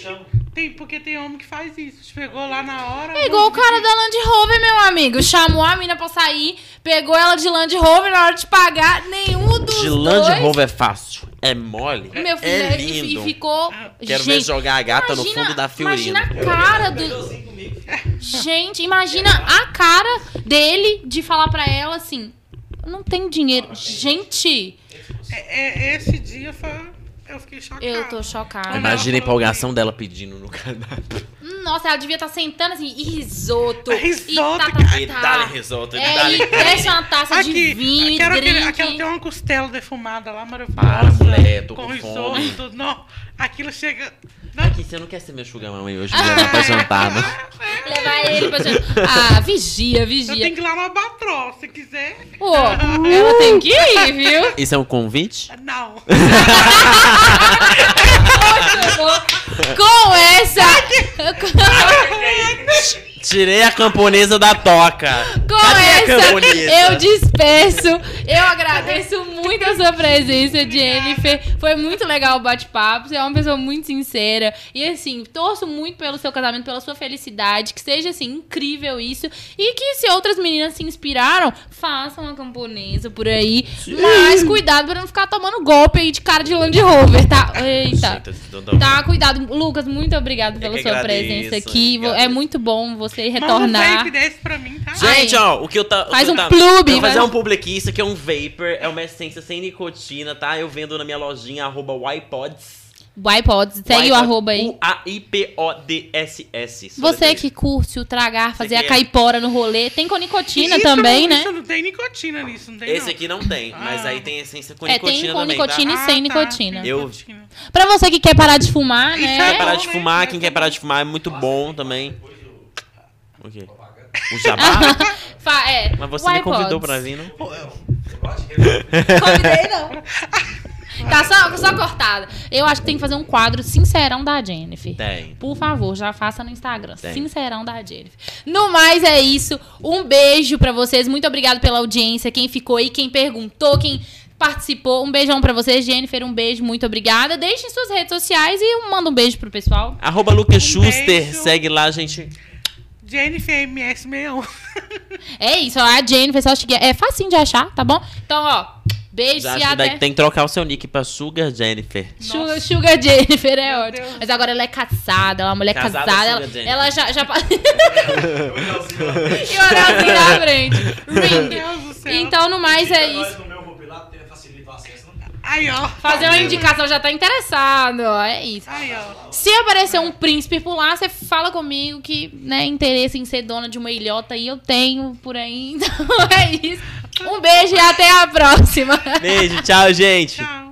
Tem, porque tem homem que faz isso. Chegou lá na hora. É igual o cara da Land Rover, meu amigo. Chamou a mina pra sair, pegou ela de Land Rover na hora de pagar. Nenhum dos De Land dois. Rover é fácil. é mole. Meu filho, é e- lindo. e ficou. Quero ver gente, jogar a gata no imagina- fundo da Imagina Fiorina. a cara do. Gente, imagina a cara dele de falar pra ela assim: "Eu não tenho dinheiro. Gente, É, é, esse dia foi. Eu fiquei chocada. eu tô chocada. Imagina a empolgação dela pedindo no cardápio. Nossa, ela devia estar sentando assim, e risoto. <laughs> Risoto, e tá, cara. E tá, dá-lhe tá. risoto, e É, dá-lhe e desce uma taça de Aqui, vinho e quero aquele, drink. aquela tem uma costela defumada lá, maravilhosa. Para, mulher, tô com com risoto, fome. Não, aquilo chega. Não, Aqui, você não quer ser meu sugar mamãe hoje, me levar pra jantar, não? <laughs> Levar ele pra jantar. Ah, vigia, eu vigia. tenho que ir lá no Albatroz, se quiser. Pô, ela tem que ir, viu? Isso é um convite? Não. <laughs> Com essa. <laughs> Tirei a camponesa da toca. Com Cadê a essa, camponesa? eu disperso. Eu agradeço muito a sua presença, Jennifer. Foi muito legal o bate-papo. Você é uma pessoa muito sincera. E assim, torço muito pelo seu casamento, pela sua felicidade. Que seja assim, incrível isso. E que se outras meninas se inspiraram, façam a camponesa por aí. Mas cuidado pra não ficar tomando golpe aí de cara de Land Rover, tá? Eita. Tá cuidado. Lucas, muito obrigado pela sua agradeço, presença aqui. É muito bom você Manda um retornar. vape desse pra mim, tá? Gente, Ai. ó, o que eu tá. Faz que eu um tá- plug, eu Vou fazer faz- um publi aqui. Isso aqui é um vapor, é uma essência sem nicotina, tá? Eu vendo na minha lojinha, arroba YPods. iPods, segue o arroba aí. U-A-I-P-O-D-S-S. Você que curte o tragar, fazer a é- caipora no rolê, tem com nicotina Isso também, né? Isso não tem nicotina nisso, não tem Esse não. aqui não tem, mas Ah. aí tem essência com É, tem nicotina com também, nicotina tá? e sem tá, nicotina. Eu- nicotina. Pra você que quer parar de fumar, né? quer parar de né? fumar, quem quer parar de fumar é muito bom também. O quê? O jabá? <laughs> Fa- é, Mas você o me iPods. convidou pra vir, não? <laughs> Convidei, não. <laughs> Tá só, só cortada. Eu acho que tem que fazer um quadro sincerão da Jennifer. Tem. Por favor, já faça no Instagram. Tem. Sincerão da Jennifer. No mais, é isso. Um beijo pra vocês. Muito obrigado pela audiência. Quem ficou aí, quem perguntou, quem participou. Um beijão pra vocês. Jennifer, um beijo. Muito obrigada. Deixem suas redes sociais e manda um beijo pro pessoal. Arroba Lucas Um Schuster, beijo. segue lá, gente. Jennifer MS61. É isso, ó, a Jennifer, só chegar. É facinho de achar, tá bom? Então, ó, beijo Já e acho que até. tem que trocar o seu nick pra Sugar Jennifer. Sugar, Sugar Jennifer é Meu ótimo. Deus. Mas agora ela é casada, ela é uma mulher Casada, casada. Sugar Ela, Jennifer. ela já. já... e olhar assim na frente. Ring. Deus do céu. Então, no mais é isso. no meu vou lá, tem- facilita o acesso. Não? Aí, ó. Fazer uma indicação já tá interessado, ó. É isso. Aí, ó. Se aparecer um príncipe por lá, você fala comigo que, né, interesse em ser dona de uma ilhota aí eu tenho por aí. <laughs> Então é isso. Um beijo e até a próxima. Beijo, tchau, gente. Tchau.